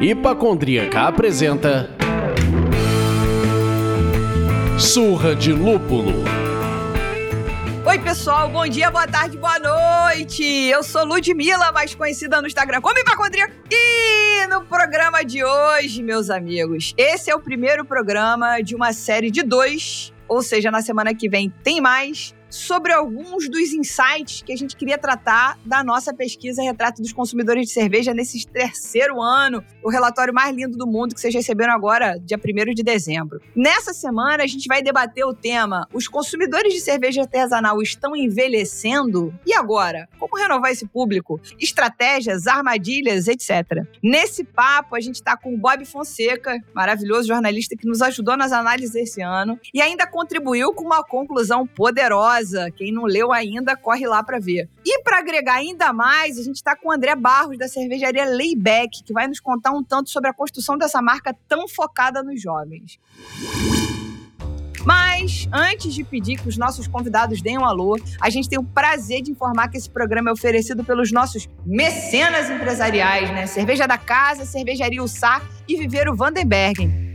Hipacondríaca apresenta Surra de Lúpulo. Oi, pessoal, bom dia, boa tarde, boa noite. Eu sou Ludmilla, mais conhecida no Instagram como Hipacondríaca. E no programa de hoje, meus amigos, esse é o primeiro programa de uma série de dois, ou seja, na semana que vem tem mais sobre alguns dos insights que a gente queria tratar da nossa pesquisa Retrato dos Consumidores de Cerveja nesse terceiro ano, o relatório mais lindo do mundo que vocês receberam agora, dia 1 de dezembro. Nessa semana, a gente vai debater o tema: os consumidores de cerveja artesanal estão envelhecendo? E agora? Como renovar esse público? Estratégias, armadilhas, etc. Nesse papo, a gente está com o Bob Fonseca, maravilhoso jornalista que nos ajudou nas análises esse ano e ainda contribuiu com uma conclusão poderosa quem não leu ainda, corre lá para ver. E para agregar ainda mais, a gente está com o André Barros, da cervejaria Layback, que vai nos contar um tanto sobre a construção dessa marca tão focada nos jovens. Mas, antes de pedir que os nossos convidados deem um alô, a gente tem o prazer de informar que esse programa é oferecido pelos nossos mecenas empresariais, né? Cerveja da Casa, Cervejaria Ussá e Viveiro Vandenbergen.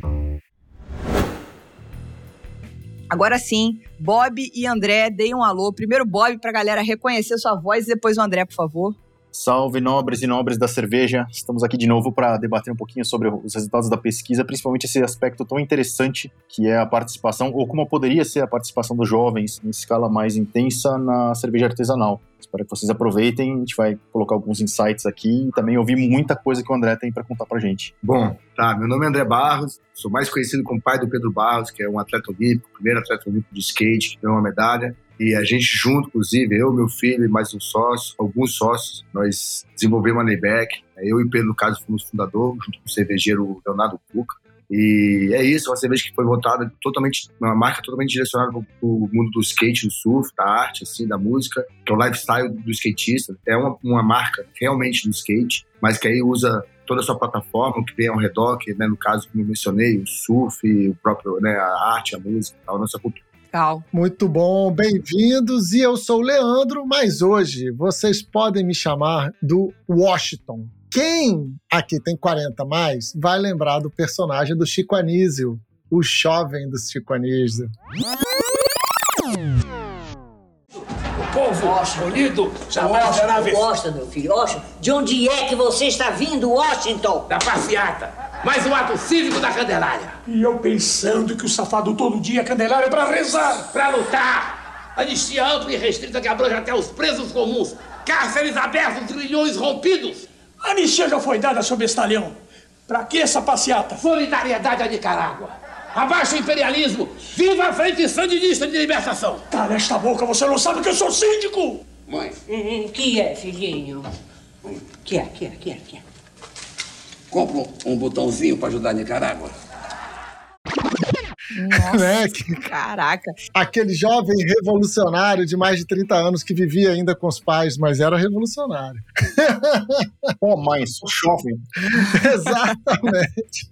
Agora sim, Bob e André, deem um alô. Primeiro Bob para a galera reconhecer sua voz e depois o André, por favor. Salve, nobres e nobres da cerveja. Estamos aqui de novo para debater um pouquinho sobre os resultados da pesquisa, principalmente esse aspecto tão interessante que é a participação, ou como poderia ser a participação dos jovens em escala mais intensa na cerveja artesanal. Espero que vocês aproveitem. A gente vai colocar alguns insights aqui e também ouvir muita coisa que o André tem para contar para gente. Bom, tá. Meu nome é André Barros, sou mais conhecido como pai do Pedro Barros, que é um atleta olímpico, primeiro atleta olímpico de skate, que ganhou uma medalha. E a gente junto, inclusive, eu, meu filho e mais um sócio, alguns sócios, nós desenvolvemos a Neyback. Eu e Pedro, caso, fomos fundador, junto com o cervejeiro Leonardo Cuca. E é isso, uma cerveja que foi voltada totalmente, uma marca totalmente direcionada para o mundo do skate, do surf, da arte, assim, da música, que é o lifestyle do skatista. É uma, uma marca realmente do skate, mas que aí usa toda a sua plataforma, que tem ao redor, que né, no caso, como eu mencionei, o surf, o próprio, né, a arte, a música, a nossa cultura. Legal. Muito bom, bem-vindos. E eu sou o Leandro, mas hoje vocês podem me chamar do Washington. Quem aqui tem 40 mais vai lembrar do personagem do Chico Anísio, o jovem do Chico Anísio. O povo unido jamais será vencido. Gosta, meu filho. Washington, de onde é que você está vindo, Washington? Da passeata. Mais um ato cívico da Candelária. E eu pensando que o safado todo dia é Candelária para rezar. Pra lutar. Anistia ampla e restrita que abrange até os presos comuns. Cárceres abertos, grilhões rompidos. A anistia já foi dada sob estalhão. Pra que essa passeata? Solidariedade à Nicarágua. Abaixo o imperialismo. Viva a Frente Sandinista de Libertação. Cala esta boca, você não sabe que eu sou síndico. Mãe, Hum, que é, filhinho? Que é, que é, que é, que é? Compra um botãozinho pra ajudar a Nicarágua. Nossa, Né, caraca. Aquele jovem revolucionário de mais de 30 anos que vivia ainda com os pais, mas era revolucionário. Pô, mãe, sou jovem. Exatamente.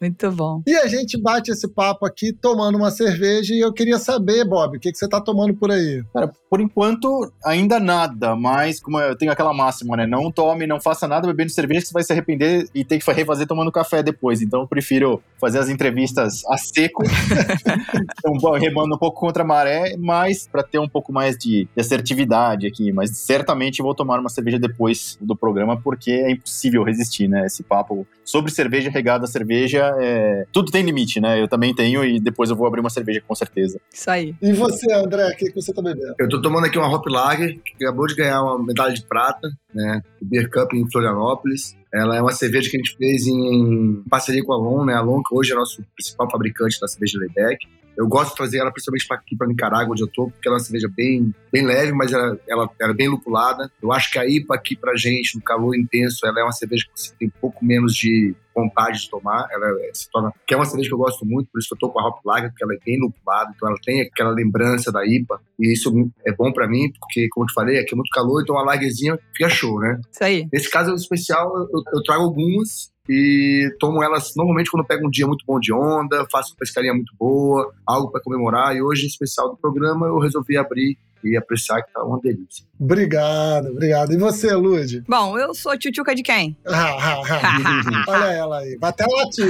Muito bom. E a gente bate esse papo aqui tomando uma cerveja e eu queria saber, Bob, o que, que você tá tomando por aí? Cara, por enquanto, ainda nada, mas como eu tenho aquela máxima, né? Não tome, não faça nada bebendo cerveja que você vai se arrepender e ter que refazer tomando café depois. Então eu prefiro fazer as entrevistas a seco, então, remando um pouco contra a maré, mas para ter um pouco mais de, de assertividade aqui. Mas certamente vou tomar uma cerveja depois do programa, porque é impossível resistir, né? Esse papo sobre cerveja regado a cerveja, é... tudo tem limite, né? Eu também tenho e depois eu vou abrir uma cerveja com certeza. Isso aí. E você, André, o que, que você tá bebendo? Eu tô tomando aqui uma Hop Lager, que acabou de ganhar uma medalha de prata, né? Beer Cup em Florianópolis. Ela é uma cerveja que a gente fez em parceria com a Lon, né? A Lon, que hoje é nosso principal fabricante da cerveja Lebeck. Eu gosto de trazer ela principalmente para aqui para Nicarágua, onde eu tô, porque ela é uma cerveja bem, bem leve, mas ela, ela, ela é bem lupulada. Eu acho que a IPA aqui pra gente, no calor intenso, ela é uma cerveja que você tem um pouco menos de vontade de tomar. Ela é- se torna, que é uma cerveja que eu gosto muito, por isso que eu tô com a Hop Lager, porque ela é bem lupulada, então ela tem aquela lembrança da IPA. E isso é bom pra mim, porque, como eu te falei, aqui é muito calor, então a lagerzinha fica show, né? Isso aí. Nesse caso especial, eu, eu trago algumas e tomo elas normalmente quando eu pego um dia muito bom de onda, faço uma pescaria muito boa, algo para comemorar. E hoje, em especial do programa, eu resolvi abrir e apreciar que tá uma delícia. Obrigado, obrigado. E você, Lude? Bom, eu sou tchutchuca de quem? Olha ela aí, vai até latir.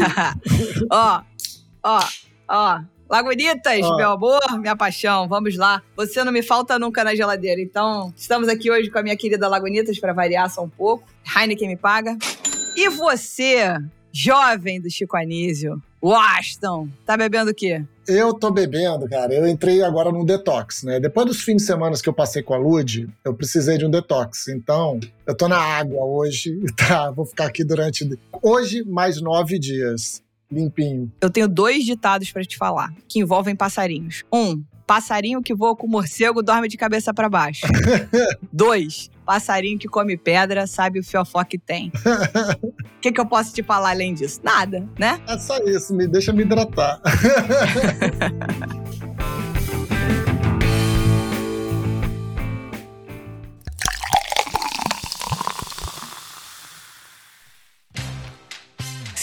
ó, ó, ó. Lagunitas, Ó. meu amor, minha paixão, vamos lá. Você não me falta nunca na geladeira. Então, estamos aqui hoje com a minha querida Lagunitas para variar só um pouco. Heineken me paga. E você, jovem do Chico Anísio, Washington, tá bebendo o quê? Eu tô bebendo, cara. Eu entrei agora num detox, né? Depois dos fins de semana que eu passei com a Lud, eu precisei de um detox. Então, eu tô na água hoje. Tá, vou ficar aqui durante. Hoje, mais nove dias. Limpinho. Eu tenho dois ditados para te falar, que envolvem passarinhos. Um, passarinho que voa com morcego dorme de cabeça para baixo. Dois, passarinho que come pedra sabe o fiofó que tem. O que, que eu posso te falar além disso? Nada, né? É só isso, me deixa me hidratar.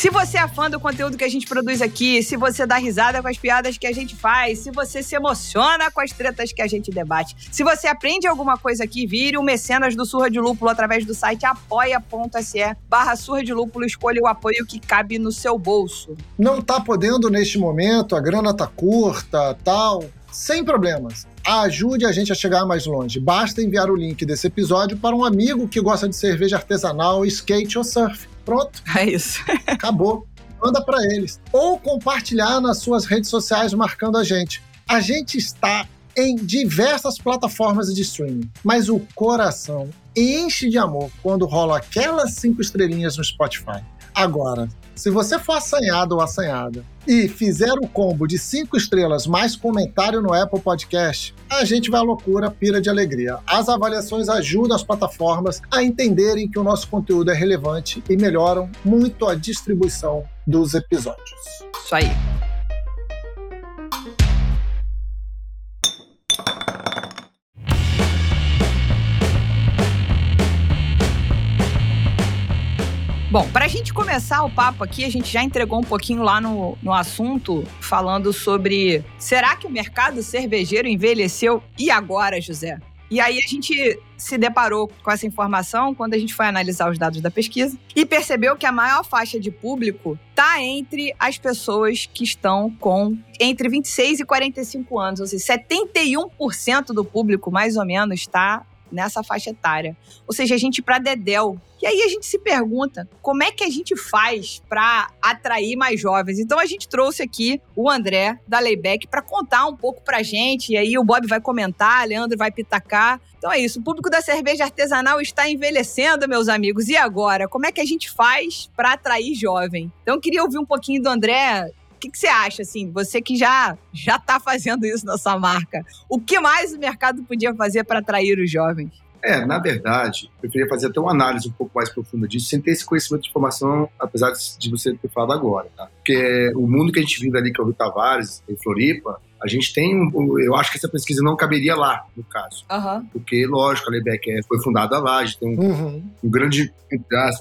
Se você é fã do conteúdo que a gente produz aqui, se você dá risada com as piadas que a gente faz, se você se emociona com as tretas que a gente debate, se você aprende alguma coisa aqui, vire o mecenas do Surra de Lúpulo através do site apoia.se barra Surra de Lúpulo, escolha o apoio que cabe no seu bolso. Não tá podendo neste momento, a grana tá curta, tal. Sem problemas. Ajude a gente a chegar mais longe. Basta enviar o link desse episódio para um amigo que gosta de cerveja artesanal, skate ou surf. Pronto, É isso. acabou. Manda para eles. Ou compartilhar nas suas redes sociais marcando a gente. A gente está em diversas plataformas de streaming, mas o coração enche de amor quando rola aquelas cinco estrelinhas no Spotify. Agora, se você for assanhado ou assanhada e fizer o combo de cinco estrelas mais comentário no Apple Podcast, a gente vai à loucura, pira de alegria. As avaliações ajudam as plataformas a entenderem que o nosso conteúdo é relevante e melhoram muito a distribuição dos episódios. Isso aí. Bom, para a gente começar o papo aqui, a gente já entregou um pouquinho lá no, no assunto, falando sobre será que o mercado cervejeiro envelheceu? E agora, José? E aí a gente se deparou com essa informação quando a gente foi analisar os dados da pesquisa e percebeu que a maior faixa de público está entre as pessoas que estão com entre 26 e 45 anos, ou seja, 71% do público mais ou menos está nessa faixa etária. Ou seja, a gente para dedéu. E aí a gente se pergunta, como é que a gente faz para atrair mais jovens? Então a gente trouxe aqui o André da Layback para contar um pouco pra gente, e aí o Bob vai comentar, Leandro vai pitacar. Então é isso, o público da cerveja artesanal está envelhecendo, meus amigos. E agora, como é que a gente faz para atrair jovem? Então eu queria ouvir um pouquinho do André, que, que você acha, assim, você que já já está fazendo isso na sua marca? O que mais o mercado podia fazer para atrair os jovens? É, na verdade, eu queria fazer até uma análise um pouco mais profunda disso, sem ter esse conhecimento de informação, apesar de você ter falado agora, tá? Porque o mundo que a gente vive ali, que é o Rio Tavares, em Floripa, a gente tem um. Eu acho que essa pesquisa não caberia lá, no caso. Aham. Porque, lógico, a Lebeck é- foi fundada lá, a gente tem um, Uhum. um grande,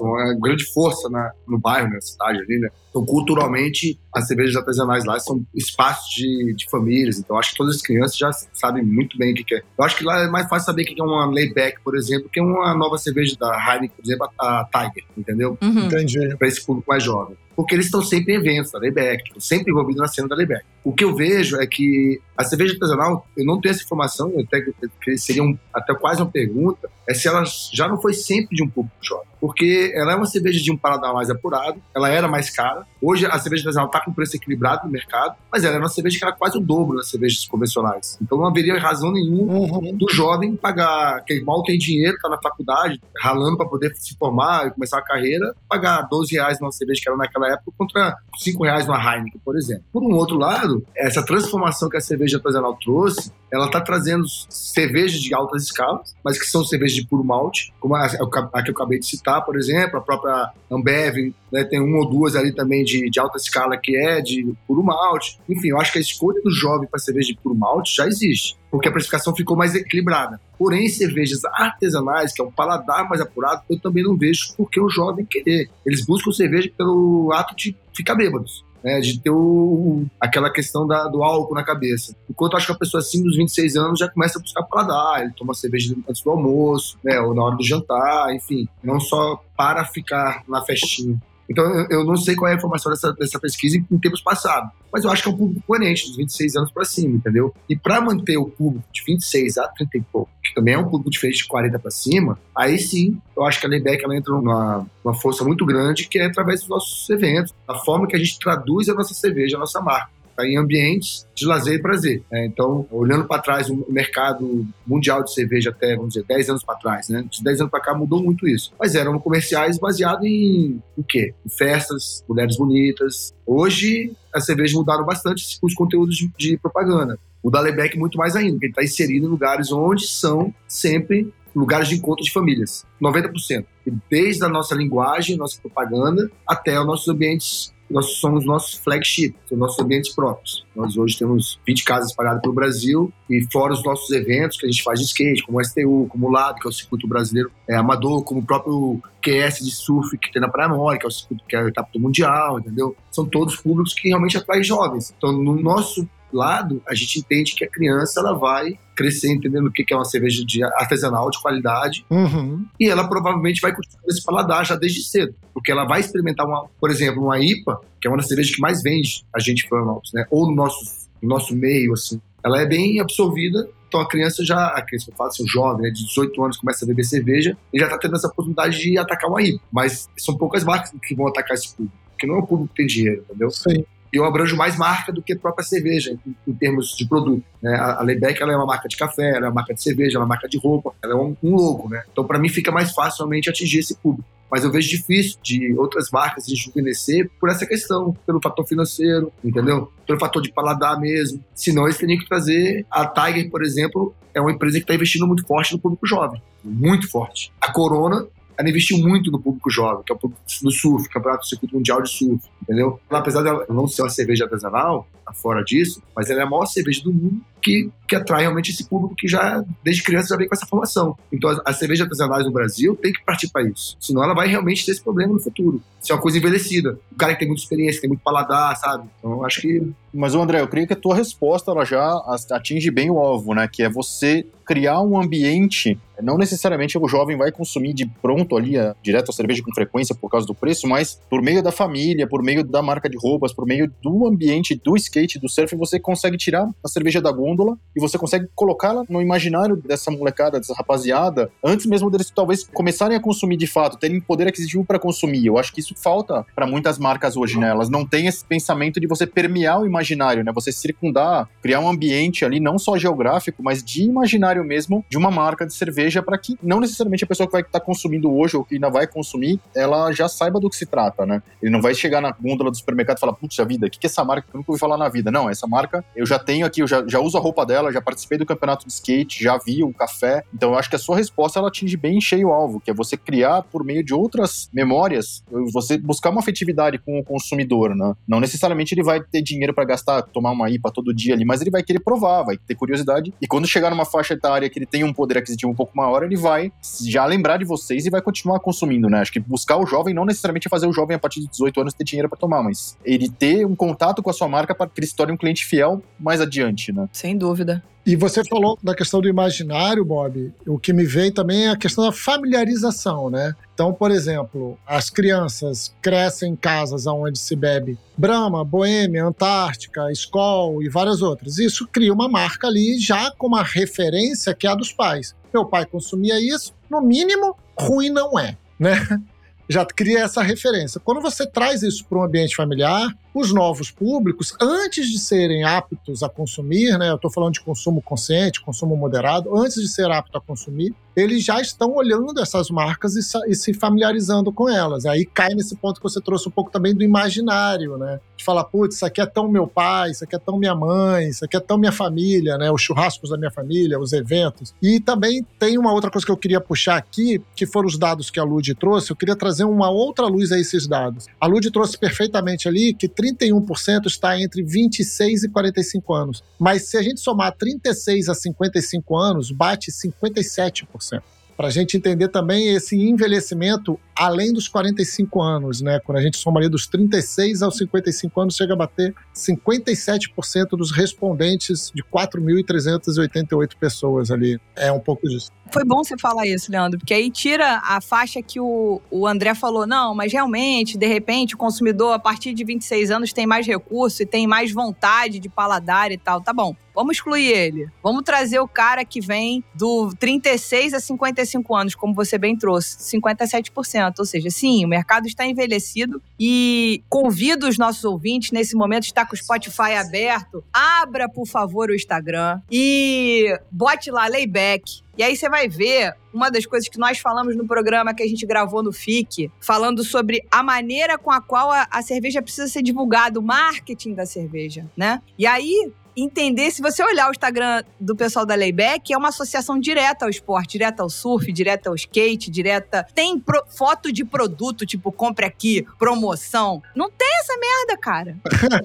uma grande força na, no bairro, na cidade ali, né? Então, culturalmente, as cervejas artesanais lá são espaços de, de famílias. Então, acho que todas as crianças já sabem muito bem o que que é. Eu acho que lá é mais fácil saber o que é uma layback, por exemplo, que é uma nova cerveja da Heineken, por exemplo, a, a Tiger, entendeu? Uhum. Entendi. Para esse público mais jovem. Porque eles estão sempre em eventos da layback, sempre envolvidos na cena da layback. O que eu vejo é que a cerveja artesanal, eu não tenho essa informação, até que seria um, até quase uma pergunta, é se ela já não foi sempre de um público jovem. Porque ela é uma cerveja de um paladar mais apurado, ela era mais cara. Hoje a cerveja artesanal está com preço equilibrado no mercado, mas ela era uma cerveja que era quase o dobro das cervejas convencionais. Então não haveria razão nenhuma Uhum. do jovem pagar, que mal tem dinheiro, tá na faculdade, ralando para poder se formar e começar a carreira, pagar 12 reais numa cerveja que era naquela época contra 5 reais numa Heineken, por exemplo. Por um outro lado, essa transformação que a cerveja artesanal trouxe, ela tá trazendo cervejas de altas escalas, mas que são cervejas de puro malte, como a, a que eu acabei de citar, por exemplo, a própria Ambev né, tem uma ou duas ali também de, de alta escala que é de puro malte. Enfim, eu acho que a escolha do jovem para cerveja de puro malte já existe, porque a precificação ficou mais equilibrada. Porém, cervejas artesanais, que é um paladar mais apurado, eu também não vejo por que o jovem querer. Eles buscam cerveja pelo ato de ficar bêbados né, de ter o, aquela questão da, do álcool na cabeça. Enquanto acho que a pessoa assim dos 26 anos já começa a buscar paladar, ele toma cerveja antes do almoço, né, ou na hora do jantar, enfim, não só para ficar na festinha. Então, eu, não sei qual é a informação dessa, dessa pesquisa em, em tempos passados, mas eu acho que é um público coerente, dos 26 anos para cima, entendeu? E para manter o público de 26 a 30 e pouco, que também é um público diferente de 40 para cima, aí sim, eu acho que a Layback ela entra numa, numa força muito grande, que é através dos nossos eventos, a forma que a gente traduz a nossa cerveja, a nossa marca tá em ambientes de lazer e prazer. Né? Então, olhando para trás, o mercado mundial de cerveja até, vamos dizer, 10 anos para trás, né? De 10 anos para cá mudou muito isso. Mas eram comerciais baseados em o quê? Em festas, mulheres bonitas. Hoje, as cervejas mudaram bastante os conteúdos de, de propaganda. O da Lebeck muito mais ainda, porque ele está inserido em lugares onde são sempre lugares de encontro de famílias. 90%. Desde a nossa linguagem, nossa propaganda, até os nossos ambientes nós somos nossos flagship, são nossos ambientes próprios. Nós hoje temos 20 casas espalhadas pelo Brasil e fora os nossos eventos que a gente faz de skate, como o STU, como o LAB, que é o circuito brasileiro é, amador, como o próprio QS de surf que tem na Praia Mole, que é o circuito que é a etapa do Mundial, entendeu? São todos públicos que realmente atraem jovens. Então, no nosso lado, a gente entende que a criança ela vai crescer entendendo o que é uma cerveja de artesanal de qualidade uhum. e ela provavelmente vai continuar esse paladar já desde cedo, porque ela vai experimentar uma, por exemplo, uma IPA, que é uma das cervejas que mais vende a gente Florianópolis, né? Ou no nosso no nosso meio assim. Ela é bem absorvida então a criança já, a criança eu falo assim, o jovem, né, de 18 anos, começa a beber cerveja, e já está tendo essa oportunidade de atacar uma IPA. Mas são poucas marcas que vão atacar esse público, porque não é um público que tem dinheiro, entendeu? Sim eu abranjo mais marca do que a própria cerveja, em, em termos de produto. Né? A, a Lebeck ela é uma marca de café, ela é uma marca de cerveja, ela é uma marca de roupa, ela é um, um logo. Né? Então, para mim, fica mais fácil atingir esse público. Mas eu vejo difícil de outras marcas rejuvenescer por essa questão, pelo fator financeiro, entendeu? Pelo fator de paladar mesmo. Senão, eles teriam que trazer. A Tiger, por exemplo, é uma empresa que está investindo muito forte no público jovem. Muito forte. A Corona ela investiu muito no público jovem, que é o público do surf, campeonato do circuito mundial de surf, entendeu? Apesar dela não ser uma cerveja artesanal, tá fora disso, mas ela é a maior cerveja do mundo que, que atrai realmente esse público que já, desde criança, já vem com essa formação. Então, as, as cervejas artesanais no Brasil tem que partir para isso. Senão, ela vai realmente ter esse problema no futuro. Isso é uma coisa envelhecida. O cara que tem muita experiência, tem muito paladar, sabe? Então, acho que. Mas, André, eu creio que a tua resposta ela já atinge bem o alvo, né? Que é você criar um ambiente. Não necessariamente o jovem vai consumir de pronto ali, a, direto a cerveja com frequência por causa do preço, mas por meio da família, por meio da marca de roupas, por meio do ambiente do skate, do surf, você consegue tirar a cerveja da gôndola e você consegue colocá-la no imaginário dessa molecada, dessa rapaziada, antes mesmo deles talvez começarem a consumir de fato, terem poder aquisitivo para consumir. Eu acho que isso falta para muitas marcas hoje, né? Elas não têm esse pensamento de você permear o imaginário, né? Você circundar, criar um ambiente ali, não só geográfico, mas de imaginário mesmo de uma marca de cerveja para que não necessariamente a pessoa que vai estar tá consumindo hoje ou que ainda vai consumir, ela já saiba do que se trata, né? Ele não vai chegar na gôndola do supermercado e falar, putz, a vida, o que, que é essa marca que eu nunca ouvi falar na vida? Não, essa marca eu já tenho aqui, eu já, já uso a roupa dela, já participei do campeonato de skate, já vi o café. Então eu acho que a sua resposta ela atinge bem cheio o alvo, que é você criar por meio de outras memórias, você buscar uma afetividade com o consumidor, né? Não necessariamente ele vai ter dinheiro para gastar, tomar uma IPA todo dia ali, mas ele vai querer provar, vai ter curiosidade. E quando chegar numa faixa etária que ele tem um poder aquisitivo um pouco maior, ele vai já lembrar de vocês e vai continuar consumindo, né? Acho que buscar o jovem não necessariamente fazer o jovem a partir de 18 anos ter dinheiro para tomar, mas ele ter um contato com a sua marca para que ele se torne um cliente fiel mais adiante, né? Sem dúvida. E você falou da questão do imaginário, Bob. O que me veio também é a questão da familiarização, né? Então, por exemplo, as crianças crescem em casas onde se bebe Brahma, Boêmia, Antártica, Skol e várias outras. Isso cria uma marca ali já com uma referência que é a dos pais. Meu pai consumia isso, no mínimo, ruim não é, né? já cria essa referência. Quando você traz isso para um ambiente familiar, os novos públicos, antes de serem aptos a consumir, né, eu estou falando de consumo consciente, consumo moderado, antes de ser apto a consumir, eles já estão olhando essas marcas e, e, se familiarizando com elas. Aí cai nesse ponto que você trouxe um pouco também do imaginário, né? Que fala, putz, isso aqui é tão meu pai, isso aqui é tão minha mãe, isso aqui é tão minha família, né? Os churrascos da minha família, os eventos. E também tem uma outra coisa que eu queria puxar aqui, que foram os dados que a Lud trouxe. Eu queria trazer uma outra luz a esses dados. A Lud trouxe perfeitamente ali que 31% está entre 26 e 45 anos. Mas se a gente somar 36 a 55 anos, bate 57% para a gente entender também esse envelhecimento além dos 45 anos, né? Quando a gente soma ali dos 36 aos 55 anos, chega a bater 57% dos respondentes de 4.388 pessoas ali. É um pouco disso. Foi bom você falar isso, Leandro, porque aí tira a faixa que o, o André falou. Não, mas realmente, de repente, o consumidor a partir de 26 anos tem mais recurso e tem mais vontade de paladar e tal. Tá bom. Vamos excluir ele. Vamos trazer o cara que vem do 36 a 55 anos, como você bem trouxe, 57%. Ou seja, sim, o mercado está envelhecido e convido os nossos ouvintes nesse momento está com o Spotify aberto, abra por favor o Instagram e bote lá layback. E aí você vai ver uma das coisas que nós falamos no programa que a gente gravou no FIC, falando sobre a maneira com a qual a, a cerveja precisa ser divulgada, o marketing da cerveja, né? E aí entender, se você olhar o Instagram do pessoal da Layback, é uma associação direta ao esporte, direta ao surf, direta ao skate, direta. Tem pro... foto de produto, tipo, compre aqui, promoção. Não tem essa merda, cara.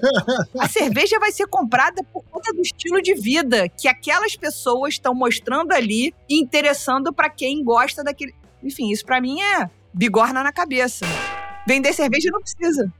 A cerveja vai ser comprada por conta do estilo de vida que aquelas pessoas estão mostrando ali e interessando para quem gosta daquele. Enfim, isso para mim é bigorna na cabeça. Vender cerveja não precisa.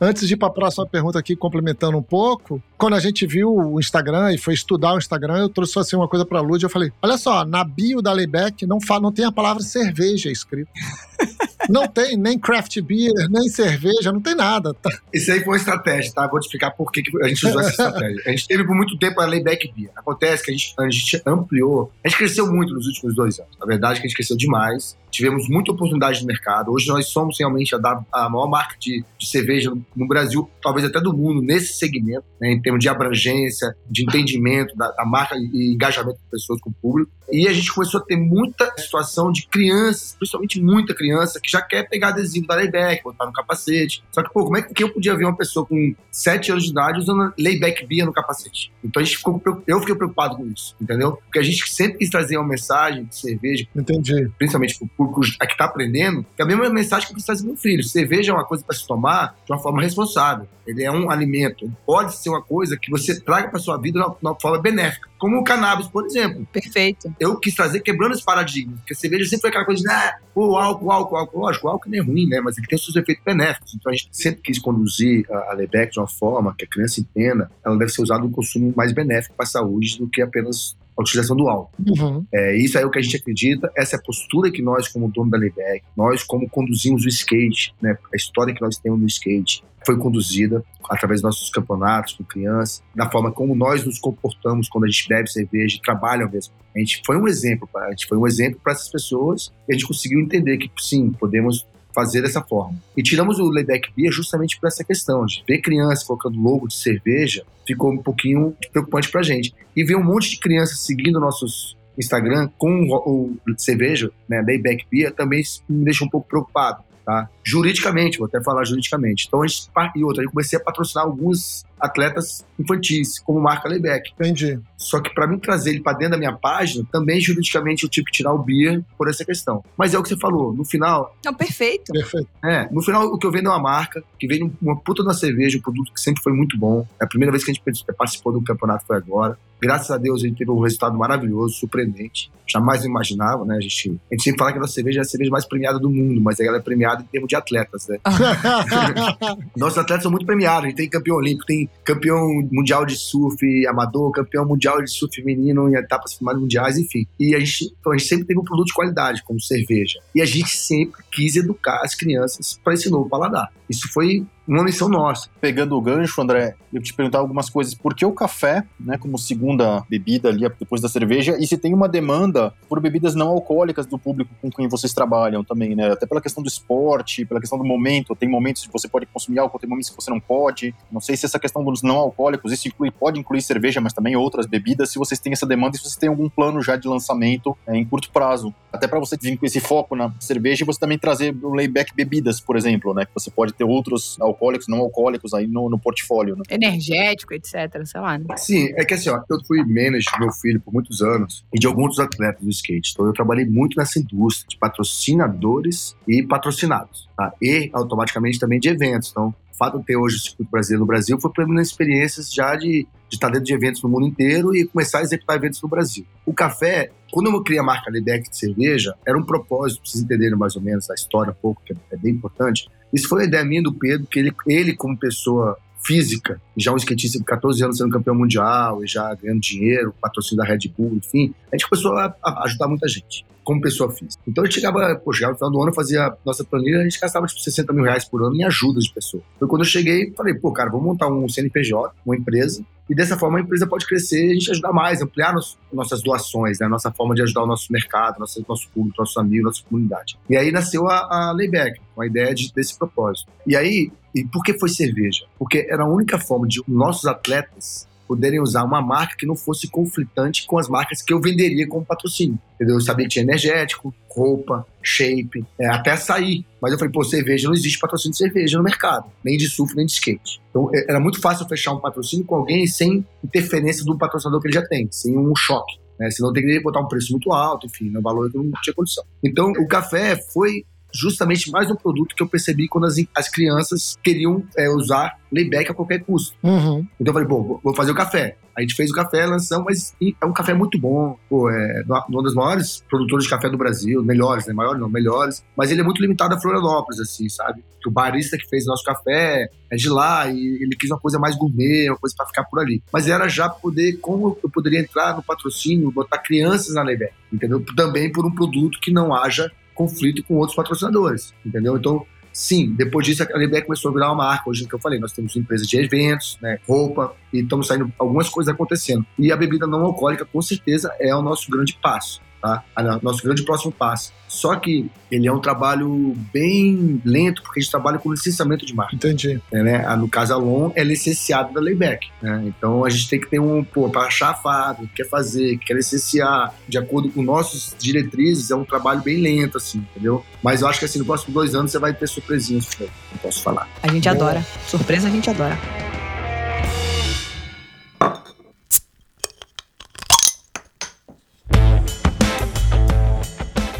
Antes de ir para a próxima pergunta aqui, complementando um pouco, quando a gente viu o Instagram e foi estudar o Instagram, eu trouxe assim uma coisa para a Lud, eu falei: "Olha só, na bio da Layback não não tem a palavra cerveja escrito. não tem nem craft beer, nem cerveja, não tem nada. Tá? Isso aí foi uma estratégia, tá? Vou te explicar por que a gente usou essa estratégia. A gente teve por muito tempo a Layback Beer. Acontece que a gente, a gente ampliou, a gente cresceu muito nos últimos dois anos. A verdade é que a gente cresceu demais tivemos muita oportunidade no mercado. Hoje nós somos realmente a, a maior marca de, de cerveja no, Brasil, talvez até do mundo, nesse segmento, né, em termos de abrangência, de entendimento da, da, marca e engajamento com pessoas, com o público. E a gente começou a ter muita situação de crianças, principalmente muita criança, que já quer pegar adesivo da Layback, botar no capacete. Só que, pô, como é que eu podia ver uma pessoa com 7 anos de idade usando Layback Bia no capacete? Então a gente ficou, eu fiquei preocupado com isso, entendeu? Porque a gente sempre quis trazer uma mensagem de cerveja, Entendi. principalmente pro público que está aprendendo, que é a mesma mensagem que eu trazer meu filho. Cerveja é uma coisa para se tomar de uma forma responsável. Ele é um alimento. Ele pode ser uma coisa que você traga para sua vida de uma, forma benéfica. Como o cannabis, por exemplo. Perfeito. Eu quis trazer quebrando esse paradigma. Porque a cerveja sempre foi aquela coisa de, ah, o álcool, álcool, álcool. Lógico, o álcool não é ruim, né? Mas ele tem seus efeitos benéficos. Então a gente sempre quis conduzir a, a Lebec de uma forma que a criança entenda, ela deve ser usada no consumo mais benéfico para a saúde do que apenas a utilização do álcool. Uhum. É, isso é o que a gente acredita, essa é a postura que nós, como dono da Lebec, nós, como conduzimos o skate, né, a história que nós temos no skate, foi conduzida através dos nossos campeonatos com crianças, da forma como nós nos comportamos quando a gente bebe cerveja e trabalha mesmo. A gente foi um exemplo, a gente foi um exemplo para essas pessoas e a gente conseguiu entender que sim, podemos fazer dessa forma. E tiramos o Layback Beer justamente por essa questão de ver crianças colocando logo de cerveja ficou um pouquinho preocupante pra gente. E ver um monte de crianças seguindo nossos Instagram com o cerveja, né, Layback Beer, também me deixa um pouco preocupado tá? Juridicamente, vou até falar juridicamente. Então, a gente, e outra, eu comecei a patrocinar alguns atletas infantis, como marca Layback. Entendi. Só que para mim trazer ele para dentro da minha página, também juridicamente eu tive que tirar o beer por essa questão. Mas é o que você falou, no final. Não, perfeito. Perfeito. É, no final o que eu vendo é uma marca que vem uma puta da cerveja, um produto que sempre foi muito bom. É a primeira vez que a gente participou do campeonato foi agora. Graças a Deus a gente teve um resultado maravilhoso, surpreendente. Jamais imaginava, né? A gente, a gente sempre fala que a nossa cerveja é a cerveja mais premiada do mundo, mas ela é premiada em termos de atletas, né? Nossos atletas são muito premiados. A gente tem campeão olímpico, tem campeão mundial de surf amador, campeão mundial de surf feminino em etapas mundiais, enfim. E a gente, então a gente sempre teve um produto de qualidade, como cerveja. E a gente sempre quis educar as crianças para esse novo paladar. Isso foi uma missão nossa. Pegando o gancho, André, eu te perguntar algumas coisas. Por que o café, né, como segunda bebida ali depois da cerveja, e se tem uma demanda por bebidas não alcoólicas do público com quem vocês trabalham também, né? Até pela questão do esporte, pela questão do momento. Tem momentos que você pode consumir álcool, tem momentos que você não pode. Não sei se essa questão dos não alcoólicos, isso inclui, pode incluir cerveja, mas também outras bebidas, se vocês têm essa demanda e se vocês têm algum plano já de lançamento é, em curto prazo. Até para você vir com esse foco na cerveja e você também trazer o layback bebidas, por exemplo, né? Que você pode ter outros alcoólicos, não alcoólicos aí no, no portfólio. Né? Energético, etc, sei lá. Né? Sim, é que assim, ó, eu fui manager do meu filho por muitos anos e de alguns atletas do skate. Então eu trabalhei muito nessa indústria de patrocinadores e patrocinados, tá? E automaticamente também de eventos. Então, o fato de ter hoje o circuito brasileiro no Brasil foi para mim experiências já de, de estar dentro de eventos no mundo inteiro e começar a executar eventos no Brasil. O café, quando eu criei a marca Lebeck de cerveja, era um propósito, pra vocês entenderem mais ou menos a história um pouco, que é bem importante. Isso foi uma ideia minha do Pedro, que ele, ele como pessoa física, já um skatista de 14 anos sendo campeão mundial e já ganhando dinheiro, patrocínio da Red Bull, enfim, a gente começou a, a ajudar muita gente como pessoa física. Então a gente chegava, pô, chegava no final do ano, fazia nossa planilha, a gente gastava tipo 60 mil reais por ano em ajudas de pessoas. Então quando eu cheguei, falei, pô, cara, vamos montar um CNPJ, uma empresa, e dessa forma a empresa pode crescer e a gente ajudar mais, ampliar nos, nossas doações, né? Nossa forma de ajudar o nosso mercado, nosso, nosso público, nossos amigos, nossa comunidade. E aí nasceu a, a Layback, com a ideia de, desse propósito. E aí, e por que foi cerveja? Porque era a única forma de nossos atletas poderem usar uma marca que não fosse conflitante com as marcas que eu venderia como patrocínio. Entendeu? Eu sabia que tinha energético, roupa, shape, é, até açaí. Mas eu falei, pô, cerveja, não existe patrocínio de cerveja no mercado, nem de surf, nem de skate. Então é, era muito fácil fechar um patrocínio com alguém sem interferência do patrocinador que ele já tem, sem um choque. Né? Senão teria que botar um preço muito alto, enfim, no valor que não tinha condição. Então o café foi justamente mais um produto que eu percebi quando as, as crianças queriam é, usar layback a qualquer custo. Uhum. Então eu falei, pô, vou fazer o café. A gente fez o café, lançamos, mas é um café muito bom. Pô, é um dos maiores produtores de café do Brasil, melhores, né? Maiores não, melhores. Mas ele é muito limitado a Florianópolis, assim, sabe? Que o barista que fez o nosso café é de lá e ele quis uma coisa mais gourmet, uma coisa para ficar por ali. Mas era já poder, como eu poderia entrar no patrocínio, botar crianças na layback, entendeu? Também por um produto que não haja conflito com outros patrocinadores, entendeu? Então, sim, depois disso a Libeck começou a virar uma marca. Hoje que eu falei, nós temos empresa de eventos, né, roupa, e estamos saindo algumas coisas acontecendo. E a bebida não alcoólica, com certeza, é o nosso grande passo tá? Nosso grande próximo passo. Só que ele é um trabalho bem lento, porque a gente trabalha com licenciamento de marca. Entendi. É, né? No caso, a Lon é licenciado da Layback. Né? Então a gente tem que ter um, pô, para achar a fábrica, que quer fazer, que quer licenciar, de acordo com nossos diretrizes, é um trabalho bem lento, assim, entendeu? Mas eu acho que assim, nos próximos dois anos você vai ter surpresinhas, não posso falar. A gente Bom. adora. Surpresa a gente adora.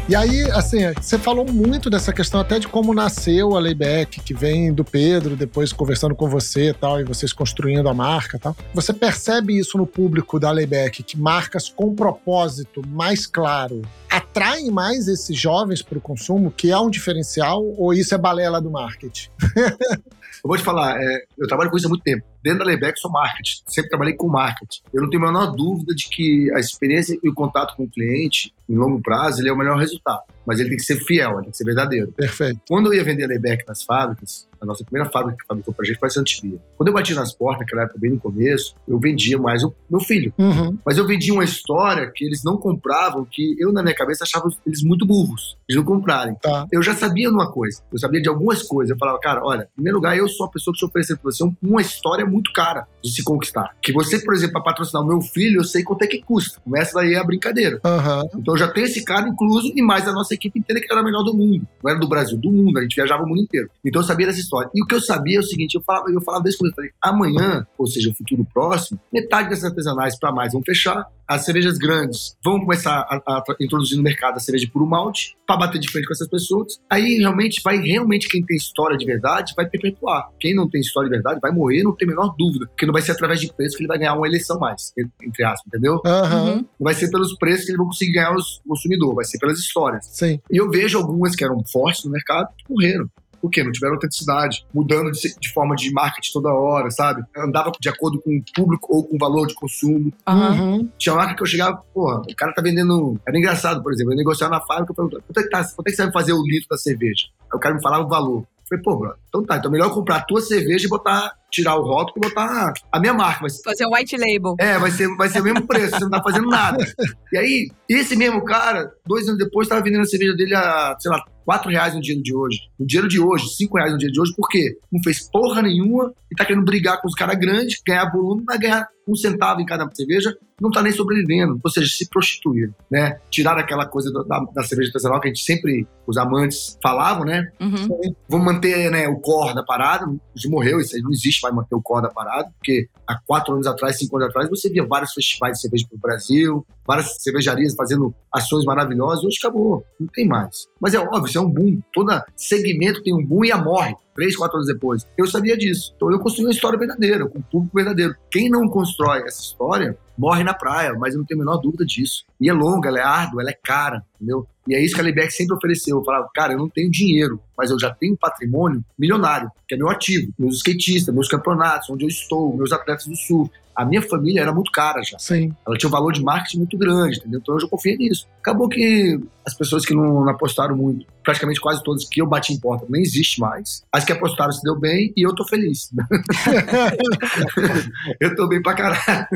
E aí, assim, você falou muito dessa questão até de como nasceu a Layback, que vem do Pedro, depois conversando com você e tal, e vocês construindo a marca tal. Você percebe isso no público da Layback, que marcas com propósito mais claro atraem mais esses jovens para o consumo, que é um diferencial, ou isso é balela do marketing? eu vou te falar, é, eu trabalho com isso há muito tempo. Dentro da Layback, sou marketing. Sempre trabalhei com marketing. Eu não tenho a menor dúvida de que a experiência e o contato com o cliente, em longo prazo, ele é o melhor resultado. Mas ele tem que ser fiel, ele tem que ser verdadeiro. Perfeito. Quando eu ia vender Layback nas fábricas, a nossa primeira fábrica que fabricou pra gente foi a Santivia. Quando eu bati nas portas, naquela época, bem no começo, eu vendia mais o meu filho. Uhum. Mas eu vendia uma história que eles não compravam, que eu, na minha cabeça, achava eles muito burros. Eles não comprarem. Tá. Eu já sabia de uma coisa. Eu sabia de algumas coisas. Eu falava, cara, olha, em primeiro lugar, eu sou a pessoa que estou oferecendo pra você uma história muito cara de se conquistar. Que você, por exemplo, para patrocinar o meu filho, eu sei quanto é que custa. Começa daí a brincadeira. Uhum. Então eu já tenho esse cara incluso e mais a nossa equipe inteira que era a melhor do mundo. Não era do Brasil, do mundo. A gente viajava o mundo inteiro. Então eu sabia dessa história. E o que eu sabia é o seguinte, eu falava, eu falava desde quando eu falei, amanhã, ou seja, o futuro próximo, metade dessas artesanais para mais vão fechar, as cervejas grandes vão começar a, a, introduzir no mercado a cerveja puro malte para bater de frente com essas pessoas. Aí realmente vai realmente quem tem história de verdade vai perpetuar. Quem não tem história de verdade vai morrer, não tem a menor dúvida, porque não vai ser através de preço que ele vai ganhar uma eleição mais, entre aspas, entendeu? Uhum. Não vai ser pelos preços que ele vai conseguir ganhar os consumidor, vai ser pelas histórias. Sim. E eu vejo algumas que eram fortes no mercado que morreram. Por quê? Não tiveram autenticidade, mudando de, de, forma de marketing toda hora, sabe? Andava de acordo com o público ou com o valor de consumo. Uhum. Tinha marca que eu chegava, porra, o cara tá vendendo. Era engraçado, por exemplo, eu negociava na fábrica, eu perguntava, quanto é que, tá, quanto é que você vai fazer o litro da cerveja? Aí o cara me falava o valor. Eu falei, pô, bro, então tá, então é melhor comprar a tua cerveja e botar tirar o rótulo e botar a minha marca. Vai ser, Fazer um white label. é, vai ser, vai ser o mesmo preço, você não tá fazendo nada. E aí, esse mesmo cara, dois anos depois, tava vendendo a cerveja dele a, sei lá, 4 reais no dinheiro de hoje. No dinheiro de hoje, 5 reais no dia de hoje, por quê? Não fez porra nenhuma e tá querendo brigar com os caras grandes, ganhar volume, vai ganhar um centavo em cada cerveja, não tá nem sobrevivendo. Ou seja, se prostituíram, né? Tiraram aquela coisa do- da, da cerveja artesanal que a gente sempre, os amantes falavam, né? Uhum. Vamos manter né, o core da parada. Já morreu, isso aí não existe mais manter o core da parada, porque há quatro anos atrás, cinco anos atrás, você via vários festivais de cerveja pelo Brasil, várias cervejarias fazendo ações maravilhosas. Hoje acabou, não tem mais. Mas é óbvio, isso é um boom. Todo segmento tem um boom e a morre. Três, quatro anos depois. Eu sabia disso. Então eu construí uma história verdadeira, com um público verdadeiro. Quem não constrói essa história morre na praia, mas eu não tenho a menor dúvida disso. E é longa, ela é árdua, ela é cara, entendeu? E é isso que a Lebec sempre ofereceu. Eu falava, cara, eu não tenho dinheiro, mas eu já tenho patrimônio milionário, que é meu ativo. Meus skatistas, meus campeonatos, onde eu estou, meus atletas do sul. A minha família era muito cara já. Sim. Ela tinha um valor de marketing muito grande, entendeu? Então eu já confiei nisso. Acabou que as pessoas que não, não apostaram muito, praticamente quase todas que eu bati em porta, nem existe mais. As que apostaram se deu bem e eu tô feliz. eu tô bem pra caralho.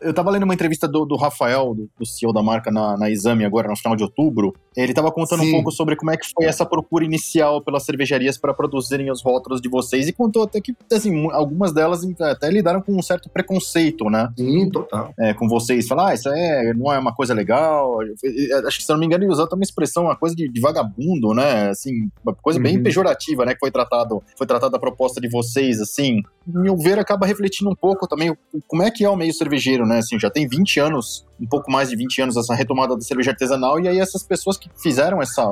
Eu tava lendo uma entrevista do, do Rafael, do, do CEO da marca, na, na Exame agora, no final de outubro. Ele tava contando Sim. um pouco sobre como é que foi essa procura inicial pelas cervejarias para produzirem os rótulos de vocês. E contou até que, assim, algumas delas até lidaram com um certo preconceito, né? Sim, total. é, com vocês, falar, ah, isso é, não é uma coisa legal. Acho que, se eu não me engano, ele usou até uma expressão, uma coisa de, de vagabundo, né? Assim, uma coisa bem Uhum. pejorativa, né? Que foi tratado, foi tratada a proposta de vocês, assim. Meu ver, acaba refletindo um pouco também como é que é o meio cervejeiro, né? Assim, já tem 20 anos, um pouco mais de 20 anos, essa retomada da cerveja artesanal, e aí essas pessoas que fizeram essa,